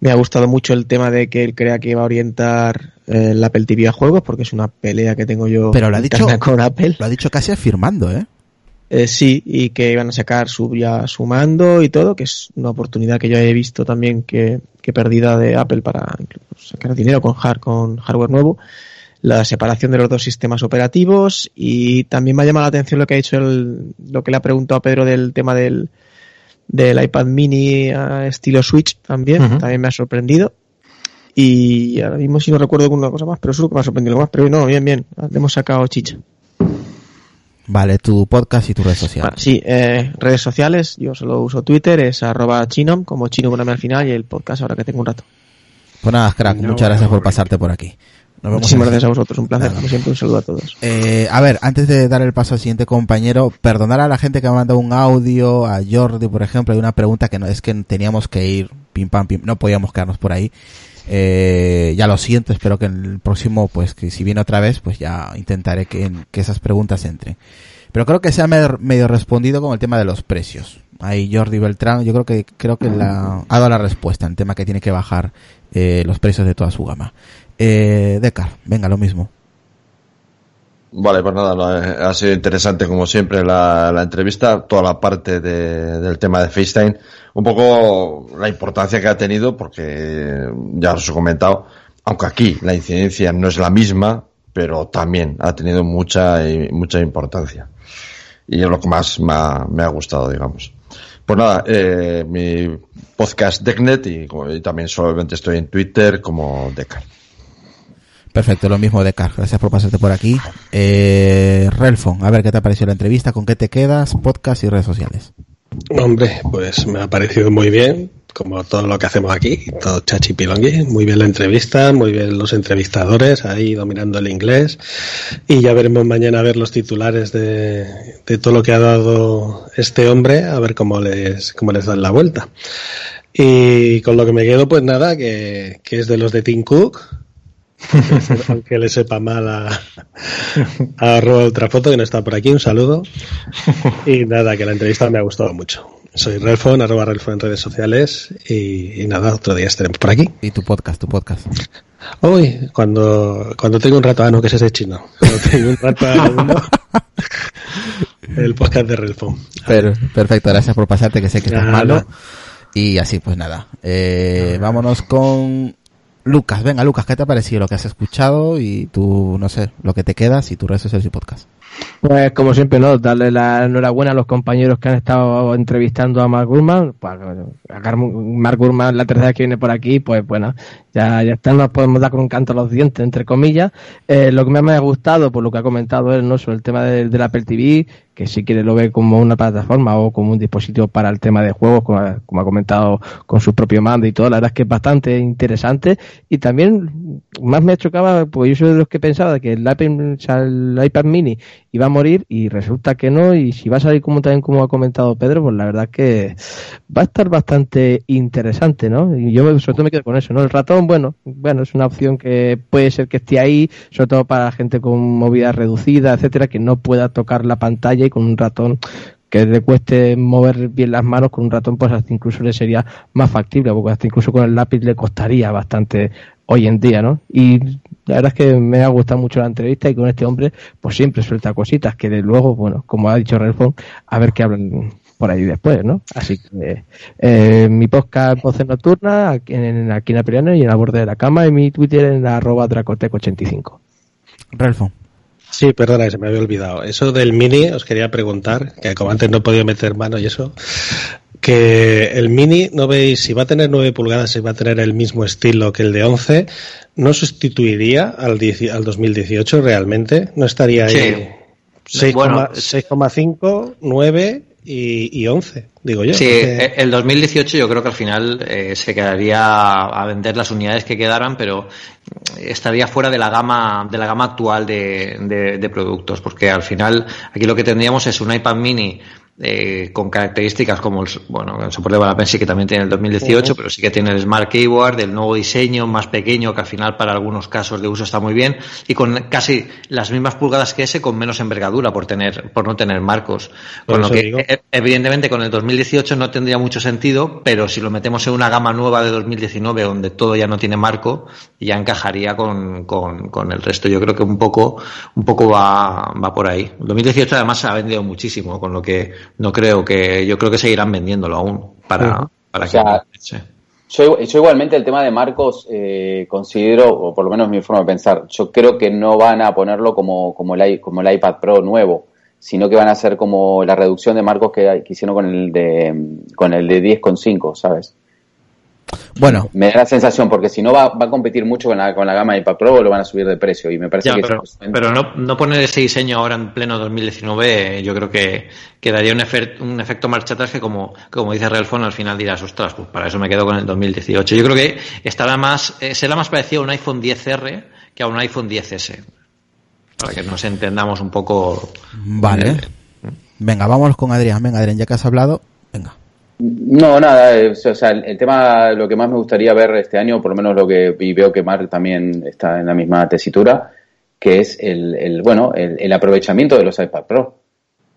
Me ha gustado mucho el tema de que él crea que va a orientar eh, la Apple TV a juegos, porque es una pelea que tengo yo Pero lo ha dicho, con Apple. Lo ha dicho casi afirmando, ¿eh? Eh, sí, y que iban a sacar su, ya su mando y todo, que es una oportunidad que yo he visto también que, que perdida de Apple para sacar dinero con, con hardware nuevo. la separación de los dos sistemas operativos y también me ha llamado la atención lo que ha dicho el, lo que le ha preguntado a Pedro del tema del, del iPad mini estilo Switch también, también me ha sorprendido. Y ahora mismo si no recuerdo alguna cosa más, pero lo que me ha sorprendido más. Pero no, bien, bien, hemos sacado chicha. Vale, tu podcast y tu red social. sí, eh, redes sociales, yo solo uso Twitter, es arroba chinom, como chino con al final, y el podcast ahora que tengo un rato. Pues nada, crack, muchas gracias por pasarte por aquí. Muchísimas gracias a vosotros, un placer, como siempre, un saludo a todos. Eh, a ver, antes de dar el paso al siguiente compañero, perdonar a la gente que ha mandado un audio, a Jordi, por ejemplo, hay una pregunta que no es que teníamos que ir pim pam pim, no podíamos quedarnos por ahí. Eh, ya lo siento, espero que en el próximo, pues que si viene otra vez, pues ya intentaré que, que esas preguntas entren. Pero creo que se ha medio, respondido con el tema de los precios. Ahí Jordi Beltrán, yo creo que creo que la, ha dado la respuesta en el tema que tiene que bajar eh, los precios de toda su gama. Eh, Decar, venga, lo mismo. Vale, pues nada, ha sido interesante como siempre la, entrevista, toda la parte del tema de FaceTime, un poco la importancia que ha tenido, porque ya os he comentado, aunque aquí la incidencia no es la misma, pero también ha tenido mucha, mucha importancia. Y es lo que más me ha, gustado, digamos. Pues nada, eh, mi podcast Decknet y, y, también solamente estoy en Twitter como Decar. Perfecto, lo mismo de Car. Gracias por pasarte por aquí. Eh, Relfon, a ver qué te ha parecido la entrevista, con qué te quedas, podcast y redes sociales. Hombre, pues me ha parecido muy bien, como todo lo que hacemos aquí, todo chachi pilongui. Muy bien la entrevista, muy bien los entrevistadores ahí dominando el inglés. Y ya veremos mañana a ver los titulares de, de todo lo que ha dado este hombre, a ver cómo les, cómo les dan la vuelta. Y con lo que me quedo, pues nada, que, que es de los de Tim Cook aunque le sepa mal a, a Ultrafoto que no está por aquí, un saludo. Y nada, que la entrevista me ha gustado mucho. Soy Relfon, arroba Relfon en redes sociales y, nada, otro día estaremos por aquí. ¿Y tu podcast, tu podcast? Hoy, cuando, cuando tengo un rato, ah, no, que es ese chino. Cuando tengo un rato, el podcast de Relfon. Pero, perfecto, gracias por pasarte, que sé que estás malo. Y así, pues nada. Eh, vámonos con Lucas, venga Lucas, ¿qué te ha parecido lo que has escuchado y tú, no sé, lo que te quedas y tu redes sociales y podcast? Pues como siempre, ¿no? Darle la enhorabuena a los compañeros que han estado entrevistando a Mark Gurman. Pues, Mark Gurman, la tercera que viene por aquí, pues bueno, ya, ya está, nos podemos dar con un canto a los dientes, entre comillas. Eh, lo que más me ha gustado, por lo que ha comentado él, ¿no? Sobre el tema del de Apple TV, que si quiere lo ve como una plataforma o como un dispositivo para el tema de juegos, como, ha comentado con su propio mando y todo, la verdad es que es bastante interesante y también más me chocaba, porque yo soy de los que pensaba que el iPad, el iPad mini iba a morir y resulta que no y si va a salir como también como ha comentado Pedro, pues la verdad que va a estar bastante interesante, ¿no? Y yo sobre todo me quedo con eso, ¿no? El ratón, bueno, bueno, es una opción que puede ser que esté ahí, sobre todo para gente con movilidad reducida, etcétera, que no pueda tocar la pantalla con un ratón que le cueste mover bien las manos con un ratón, pues hasta incluso le sería más factible, porque hasta incluso con el lápiz le costaría bastante hoy en día, ¿no? Y la verdad es que me ha gustado mucho la entrevista y con este hombre, pues siempre suelta cositas que de luego, bueno, como ha dicho Relfon, a ver qué hablan por ahí después, ¿no? Así que eh, mi podcast Voz Nocturna, aquí en, aquí en y en la borde de la cama, y mi Twitter en la arroba dracotec85. Relfon. Sí, perdona, se me había olvidado. Eso del mini, os quería preguntar, que como antes no podía meter mano y eso, que el mini, no veis, si va a tener 9 pulgadas, si va a tener el mismo estilo que el de 11, ¿no sustituiría al, al 2018 realmente? ¿No estaría ahí 6,5, 9 y, y 11, digo yo. Sí, el 2018 yo creo que al final eh, se quedaría a vender las unidades que quedaran, pero estaría fuera de la gama de la gama actual de, de productos, porque al final aquí lo que tendríamos es un iPad mini eh, con características como el, bueno, el soporte de sí que también tiene el 2018, pero sí que tiene el Smart Keyboard, del nuevo diseño, más pequeño, que al final para algunos casos de uso está muy bien, y con casi las mismas pulgadas que ese, con menos envergadura por tener, por no tener marcos. Con lo que, e, evidentemente, con el 2018 no tendría mucho sentido, pero si lo metemos en una gama nueva de 2019, donde todo ya no tiene marco, ya encajaría con, con, con el resto. Yo creo que un poco, un poco va, va por ahí. El 2018 además se ha vendido muchísimo, con lo que no creo que, yo creo que seguirán vendiéndolo aún para, para que Yo, igualmente el tema de Marcos eh, considero, o por lo menos mi forma de pensar, yo creo que no van a ponerlo como, como, el, como el iPad Pro nuevo, sino que van a hacer como la reducción de marcos que, que hicieron con el de con el de 10,5, ¿sabes? Bueno. Me da la sensación, porque si no va, va a competir mucho con la, con la gama de iPad Pro o lo van a subir de precio. Y me parece que pero, pero no, no, poner ese diseño ahora en pleno 2019, yo creo que, que daría un, un efecto marcha atrás que, como, como dice Realphone, al final dirás, ostras, pues para eso me quedo con el 2018. Yo creo que estará más, eh, será más parecido a un iPhone 10R que a un iPhone 10S. Para que nos entendamos un poco. Vale. Venga, vámonos con Adrián. Venga, Adrián, ya que has hablado, venga. No, nada, o sea, el tema, lo que más me gustaría ver este año, por lo menos lo que y veo que Mark también está en la misma tesitura, que es el, el bueno, el, aprovechamiento de los iPad Pro.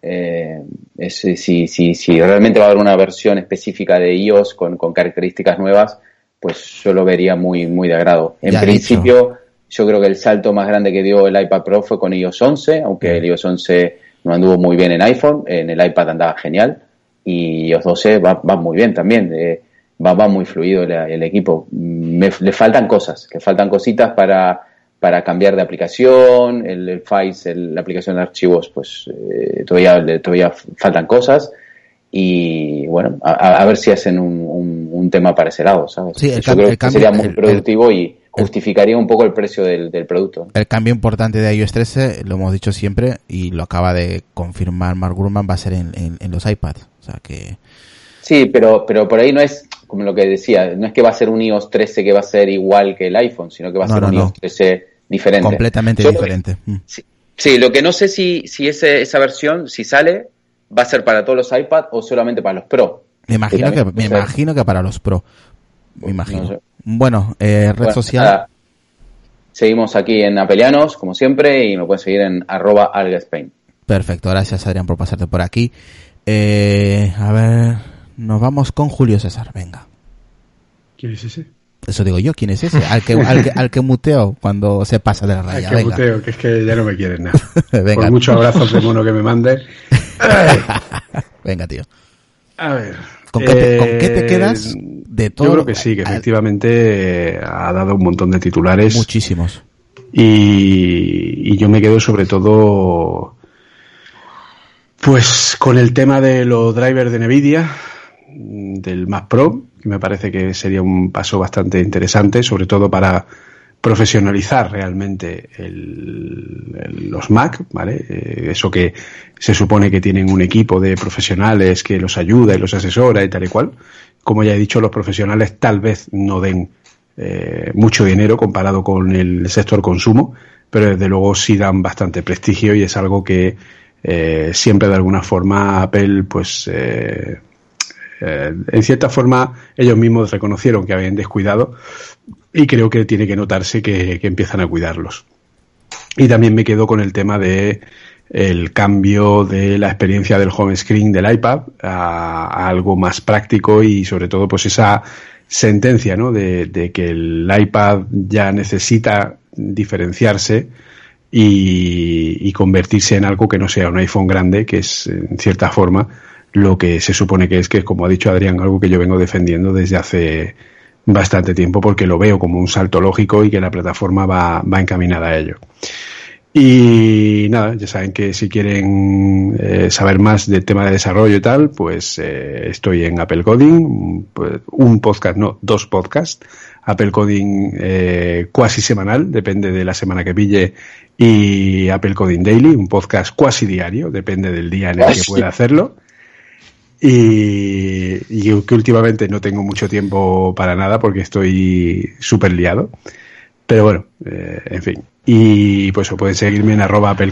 Eh, si, si, si realmente va a haber una versión específica de iOS con, con características nuevas, pues yo lo vería muy, muy de agrado. En principio, yo creo que el salto más grande que dio el iPad Pro fue con iOS 11, aunque el iOS 11 no anduvo muy bien en iPhone, en el iPad andaba genial y los 12 va, va muy bien también, eh, va, va muy fluido el, equipo. Me, le faltan cosas, le faltan cositas para, para cambiar de aplicación, el, el Files, la aplicación de archivos, pues eh, todavía, todavía faltan cosas y bueno, a, ver si hacen un, un, tema para ese lado, ¿sabes? Sí, Yo creo que sería muy productivo y justificaría un poco el precio del, del, producto. El cambio importante de iOS 13, lo hemos dicho siempre y lo acaba de confirmar Mark Gurman, va a ser en, en, los iPads. O sea que... Sí, pero, pero por ahí no es, como lo que decía, no es que va a ser un iOS 13 que va a ser igual que el iPhone, sino que va a ser un iOS 13 diferente. Completamente diferente. Mm. Sí, lo que no sé si, si ese, esa versión, si sale, va a ser para todos los iPads o solamente para los Pro. Me imagino que, me imagino que para los Pro. Me imagino. Bueno, eh, red social. seguimos aquí en Apelianos, como siempre, y me pueden seguir en arroba algaspain. Perfecto, gracias Adrián por pasarte por aquí. Eh, a ver, nos vamos con Julio César, venga. ¿Quién es ese? Eso digo yo, ¿quién es ese? Al que, al que, muteo cuando se pasa de la raya. Al que muteo, que es que ya no me quieren nada. venga. Por muchos abrazos de mono que me mande. venga, tío. A ver. ¿Con qué, te, ¿Con qué te quedas de todo? Yo creo que sí, que efectivamente eh, ha dado un montón de titulares. Muchísimos. Y, y yo me quedo sobre todo pues con el tema de los drivers de Nvidia, del Mac Pro, que me parece que sería un paso bastante interesante, sobre todo para profesionalizar realmente los Mac, ¿vale? Eh, eso que se supone que tienen un equipo de profesionales que los ayuda y los asesora y tal y cual. Como ya he dicho, los profesionales tal vez no den eh, mucho dinero comparado con el sector consumo, pero desde luego sí dan bastante prestigio y es algo que eh, siempre de alguna forma Apple pues en cierta forma ellos mismos reconocieron que habían descuidado y creo que tiene que notarse que, empiezan a cuidarlos. Y también me quedo con el tema de el cambio de la experiencia del home screen del iPad a, algo más práctico y sobre todo pues esa sentencia ¿no? de, que el iPad ya necesita diferenciarse y, y, convertirse en algo que no sea un iPhone grande, que es en cierta forma lo que se supone que es, que como ha dicho Adrián, algo que yo vengo defendiendo desde hace bastante tiempo porque lo veo como un salto lógico y que la plataforma va, va encaminada a ello. Y nada, ya saben que si quieren eh, saber más del tema de desarrollo y tal, pues eh, estoy en Apple Coding, pues, un podcast, no, dos podcasts. Apple Coding eh, cuasi semanal, depende de la semana que pille, y Apple Coding Daily, un podcast cuasi diario, depende del día en el que pueda hacerlo y, que últimamente no tengo mucho tiempo para nada porque estoy súper liado. Pero bueno, eh, en fin. Y pues pueden seguirme en arroba Apple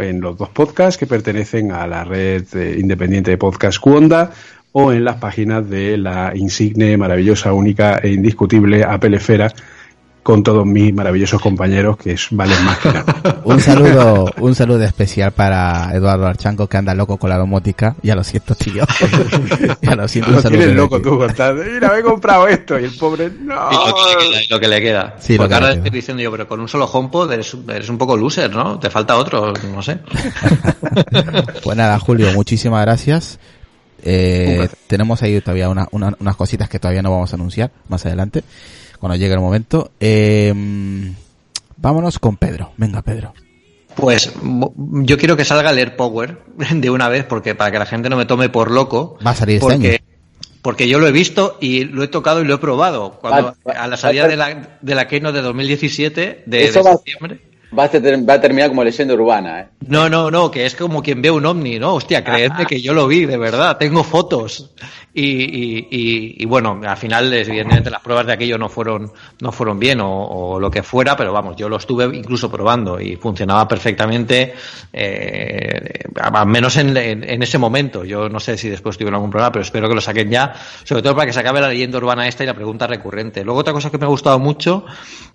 en los dos podcasts que pertenecen a la red eh, independiente de podcast Cuonda o en las páginas de la insigne, maravillosa, única e indiscutible Apple Esfera con todos mis maravillosos compañeros que valen más que nada. un saludo, un saludo especial para Eduardo Archanco que anda loco con la domótica. Ya lo siento, tío. ya lo siento. Lo tienes loco tú contando. Mira, me he comprado esto y el pobre no. Y lo que le queda. Sí, Porque ahora estoy diciendo yo, pero con un solo HomePod eres, eres un poco loser, ¿no? Te falta otro, no sé. pues nada, Julio, muchísimas gracias. Eh, tenemos ahí todavía unas cositas que todavía no vamos a anunciar más adelante, cuando llegue el momento. Eh, vámonos con Pedro. Venga, Pedro. Pues yo quiero que salga el Air Power de una vez, porque para que la gente no me tome por loco. Va a salir este porque, Porque yo lo he visto y lo he tocado y lo he probado. Cuando, a la salida de la, de la Keynote de 2017, de, de septiembre. Va a, va a, terminar como leyenda urbana, ¿eh? No, no, no, que es como quien ve un ovni, ¿no? Hostia, creedme que yo lo vi, de verdad, tengo fotos. Y, y, y, bueno, al final, evidentemente, las pruebas de aquello no fueron, no fueron bien o, lo que fuera, pero vamos, yo lo estuve incluso probando y funcionaba perfectamente, eh, al menos en, en, ese momento. Yo no sé si después tuvieron algún problema, pero espero que lo saquen ya, sobre todo para que se acabe la leyenda urbana esta y la pregunta recurrente. Luego, otra cosa que me ha gustado mucho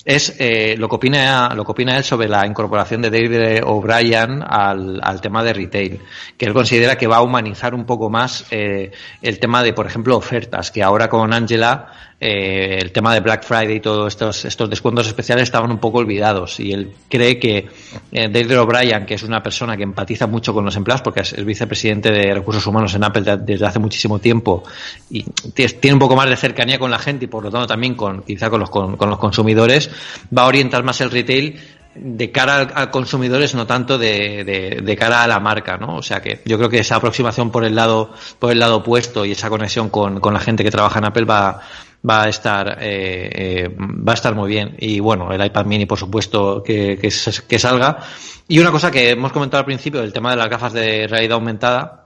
es eh, lo, que opina, lo que opina él sobre la incorporación de David O'Brien al, al tema de retail, que él considera que va a humanizar un poco más eh, el tema de por ejemplo, ofertas, que ahora con Angela eh, el tema de Black Friday y todos estos, estos descuentos especiales estaban un poco olvidados. Y él cree que eh, David O'Brien, que es una persona que empatiza mucho con los empleados porque es, vicepresidente de recursos humanos en Apple desde hace muchísimo tiempo y tiene un poco más de cercanía con la gente y por lo tanto también con quizá con los, con los consumidores, va a orientar más el retail de cara al, consumidores, no tanto de, de, cara a la marca, ¿no? O sea que yo creo que esa aproximación por el llado, por el lado opuesto y esa conexión con, con la gente que trabaja en Apple va, va a estar eh, eh, va a estar muy bien y bueno el iPad Mini por supuesto que, que, que salga y una cosa que hemos comentado al principio el tema de las gafas de realidad aumentada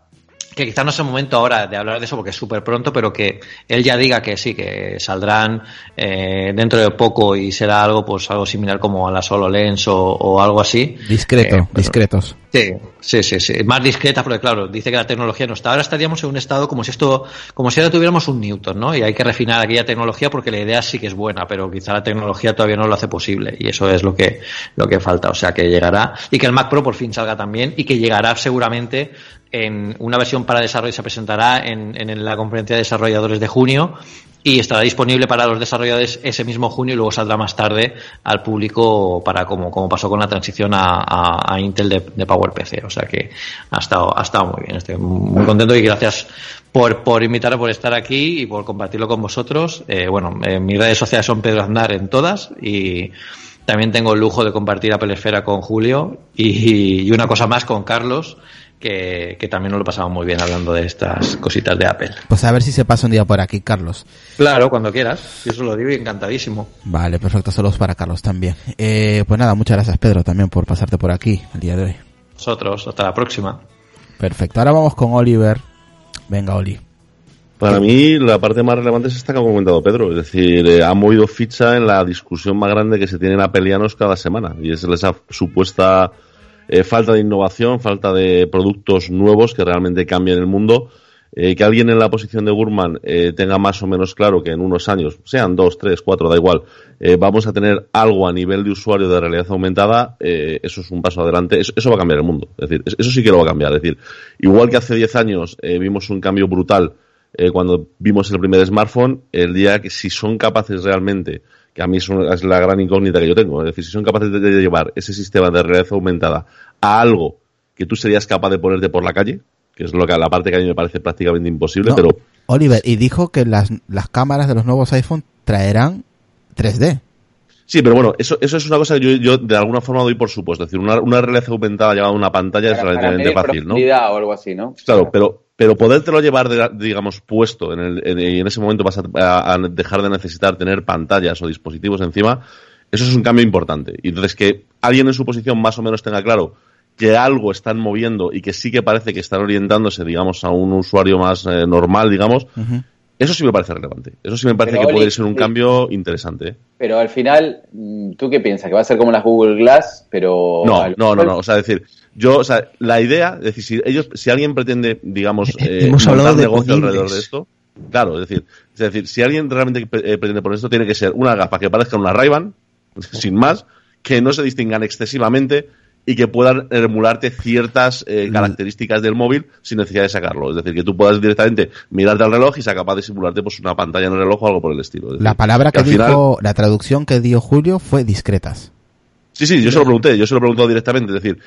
que quizás no es el momento ahora de hablar de eso porque es súper pronto, pero que él ya diga que sí, que saldrán eh, dentro de poco y será algo pues algo similar como a la HoloLens o, o algo así. Discreto, eh, discretos. Sí, sí, sí, sí, más discreta porque claro, dice que la tecnología no está. Ahora estaríamos en un estado como si esto, como si ahora tuviéramos un Newton, ¿no? Y hay que refinar aquella tecnología porque la idea sí que es buena, pero quizá la tecnología todavía no lo hace posible y eso es lo que, lo que falta. O sea que llegará y que el Mac Pro por fin salga también y que llegará seguramente en una versión para desarrollo se presentará en, en, la conferencia de desarrolladores de junio y estará disponible para los desarrolladores ese mismo junio y luego saldrá más tarde al público para como, como pasó con la transición a, a, Intel de, de, PowerPC. O sea que ha estado, ha estado muy bien. Estoy muy contento y gracias por, por invitarme, por estar aquí y por compartirlo con vosotros. Eh, bueno, eh, mis redes sociales son Pedro Aznar en todas y también tengo el lujo de compartir Apple Esfera con Julio y, y una cosa más con Carlos que, también nos lo pasamos muy bien hablando de estas cositas de Apple. Pues a ver si se pasa un día por aquí, Carlos. Claro, cuando quieras. Yo eso lo digo y encantadísimo. Vale, perfecto. Saludos para Carlos también. Eh, pues nada, muchas gracias, Pedro, también por pasarte por aquí el día de hoy. Nosotros, hasta la próxima. Perfecto. Ahora vamos con Oliver. Venga, Oli. Para mí, la parte más relevante es esta que ha comentado Pedro. Es decir, eh, ha movido ficha en la discusión más grande que se tienen apelianos cada semana. Y es esa supuesta eh, falta de innovación, falta de productos nuevos que realmente cambien el mundo. Eh, que alguien en la posición de Gurman eh, tenga más o menos claro que en unos años, sean dos, tres, cuatro, da igual, vamos a tener algo a nivel de usuario de realidad aumentada, eso es un paso adelante, eso, va a cambiar el mundo. Es decir, eso sí que lo va a cambiar. Es decir, igual que hace diez años vimos un cambio brutal cuando vimos el primer smartphone, el día que si son capaces realmente que a mí es, la gran incógnita que yo tengo. Es decir, si son capaces de, llevar ese sistema de realidad aumentada a algo que tú serías capaz de ponerte por la calle, que es lo que la parte que a mí me parece prácticamente imposible, pero... Oliver, y dijo que las, las cámaras de los nuevos iPhone traerán 3D. Sí, pero bueno, eso, eso es una cosa que yo, yo de alguna forma doy por supuesto. Es decir, una, una realidad aumentada llevada a una pantalla es relativamente fácil, ¿no? o algo así, ¿no? Claro, pero, pero podértelo llevar, digamos, puesto en, el, y en ese momento vas a, dejar de necesitar tener pantallas o dispositivos encima, eso es un cambio importante. Y entonces que alguien en su posición más o menos tenga claro que algo están moviendo y que sí que parece que están orientándose, digamos, a un usuario más eh, normal, digamos, eso sí me parece relevante. Eso sí me parece que puede ser un cambio interesante. ¿eh? Pero al final, mm, ¿tú qué piensas? ¿Que va a ser como las Google Glass? Pero no, no, no, no. O sea, decir, yo, o sea, la idea, es decir, si ellos, si alguien pretende, digamos, eh, Hemos montar de negocio alrededor de esto, claro, es decir, es decir, si alguien realmente eh, pretende poner esto, tiene que ser una gafa que parezca una ray sin más, que no se distingan excesivamente y que puedan emularte ciertas eh, mm. características del móvil sin necesidad de sacarlo. Es decir, que tú puedas directamente mirarte al reloj y sea capaz de simularte pues una pantalla en el reloj o algo por el estilo. la palabra que, dijo, la traducción que dio Julio fue discretas. Sí, sí, yo se lo pregunté, yo se lo preguntado directamente, es decir,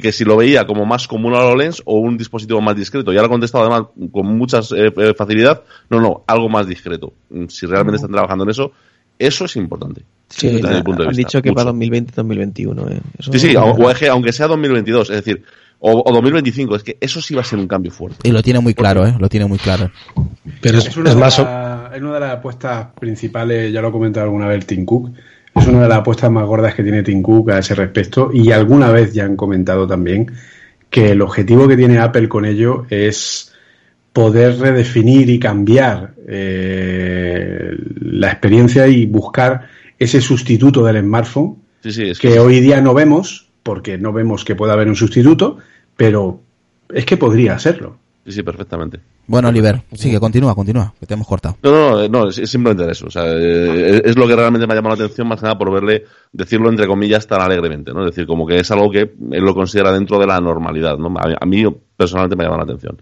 que si lo veía como más común a HoloLens o un dispositivo más discreto. Ya lo ha contestado además con mucha eh, eh, facilidad, no, no, algo más discreto. Mm, si realmente están trabajando en eso, eso es importante. Sí, desde punto de han dicho que para 2020-2021. Eh. Sí, sí, aunque sea 2022, es decir, o, 2025, es que eso sí va a ser un cambio fuerte. Y lo tiene muy claro, ¿eh? Lo tiene muy claro. Pero es, una, de es una de las apuestas principales, ya lo ha comentado alguna vez Tim Cook, es una de las apuestas más gordas que tiene Tim Cook a ese respecto y alguna vez ya han comentado también que el objetivo que tiene Apple con ello es poder redefinir y cambiar eh, la experiencia y buscar ese sustituto del smartphone que, hoy día no vemos, porque no vemos que pueda haber un sustituto, pero es que podría serlo. Sí, sí, perfectamente. Bueno, Oliver, sigue, continúa, continúa, que te hemos cortado. No, no, no, es, simplemente eso. O sea, eh, es lo que realmente me ha llamado la atención, más que nada por verle decirlo entre comillas tan alegremente, ¿no? Es decir, como que es algo que él lo considera dentro de la normalidad, ¿no? A, mí personalmente me ha llamado la atención.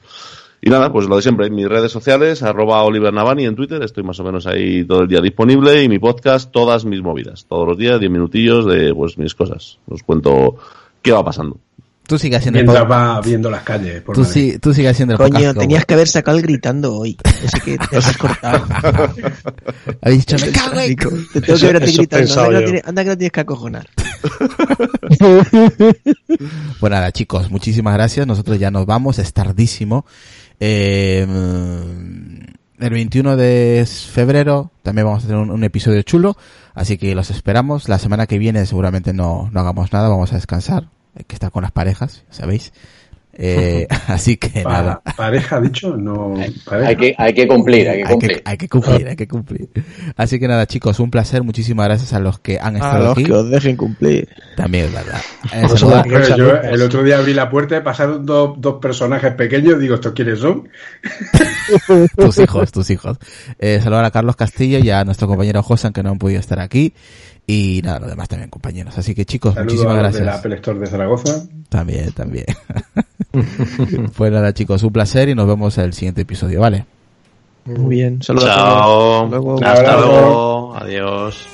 Y nada, pues lo de siempre, en mis redes sociales, arroba Oliver Navani en Twitter, estoy más o menos ahí todo el día disponible y mi podcast, todas mis movidas, todos los días, diez minutillos de pues mis cosas. Os cuento qué va pasando. Tú sigues haciendo Mientras va viendo las calles. tú, sí, tú sigues haciendo el Coño, tenías que haber sacado el gritando hoy. Así que te has cortado. Habéis dicho, me cago en... Te tengo que ver a ti gritando. Anda que, tienes, anda que, no tienes que acojonar. bueno, nada, chicos, muchísimas gracias. Nosotros ya nos vamos. Es tardísimo. Eh, el 21 de febrero también vamos a tener un, episodio chulo. Así que los esperamos. La semana que viene seguramente no, no hagamos nada. Vamos a descansar que está con las parejas, ¿sabéis? Eh, así que nada. Pareja, dicho, no. Hay, que, hay que cumplir, hay que cumplir. Hay que, cumplir, hay que cumplir. Así que nada, chicos, un placer. Muchísimas gracias a los que han estado a los que os dejen cumplir. También es verdad. yo, el otro día abrí la puerta y pasaron dos, dos personajes pequeños. Digo, ¿estos quiénes son? tus hijos, tus hijos. Eh, saludar a Carlos Castillo y a nuestro compañero Josan que no han podido estar aquí. Y nada, los demás también, compañeros. Así que chicos, muchísimas gracias. de la Apple Store de Zaragoza. También, también. pues nada, chicos, un placer y nos vemos en el siguiente episodio, ¿vale? Muy bien. Saludos. Chao. Hasta luego. Adiós.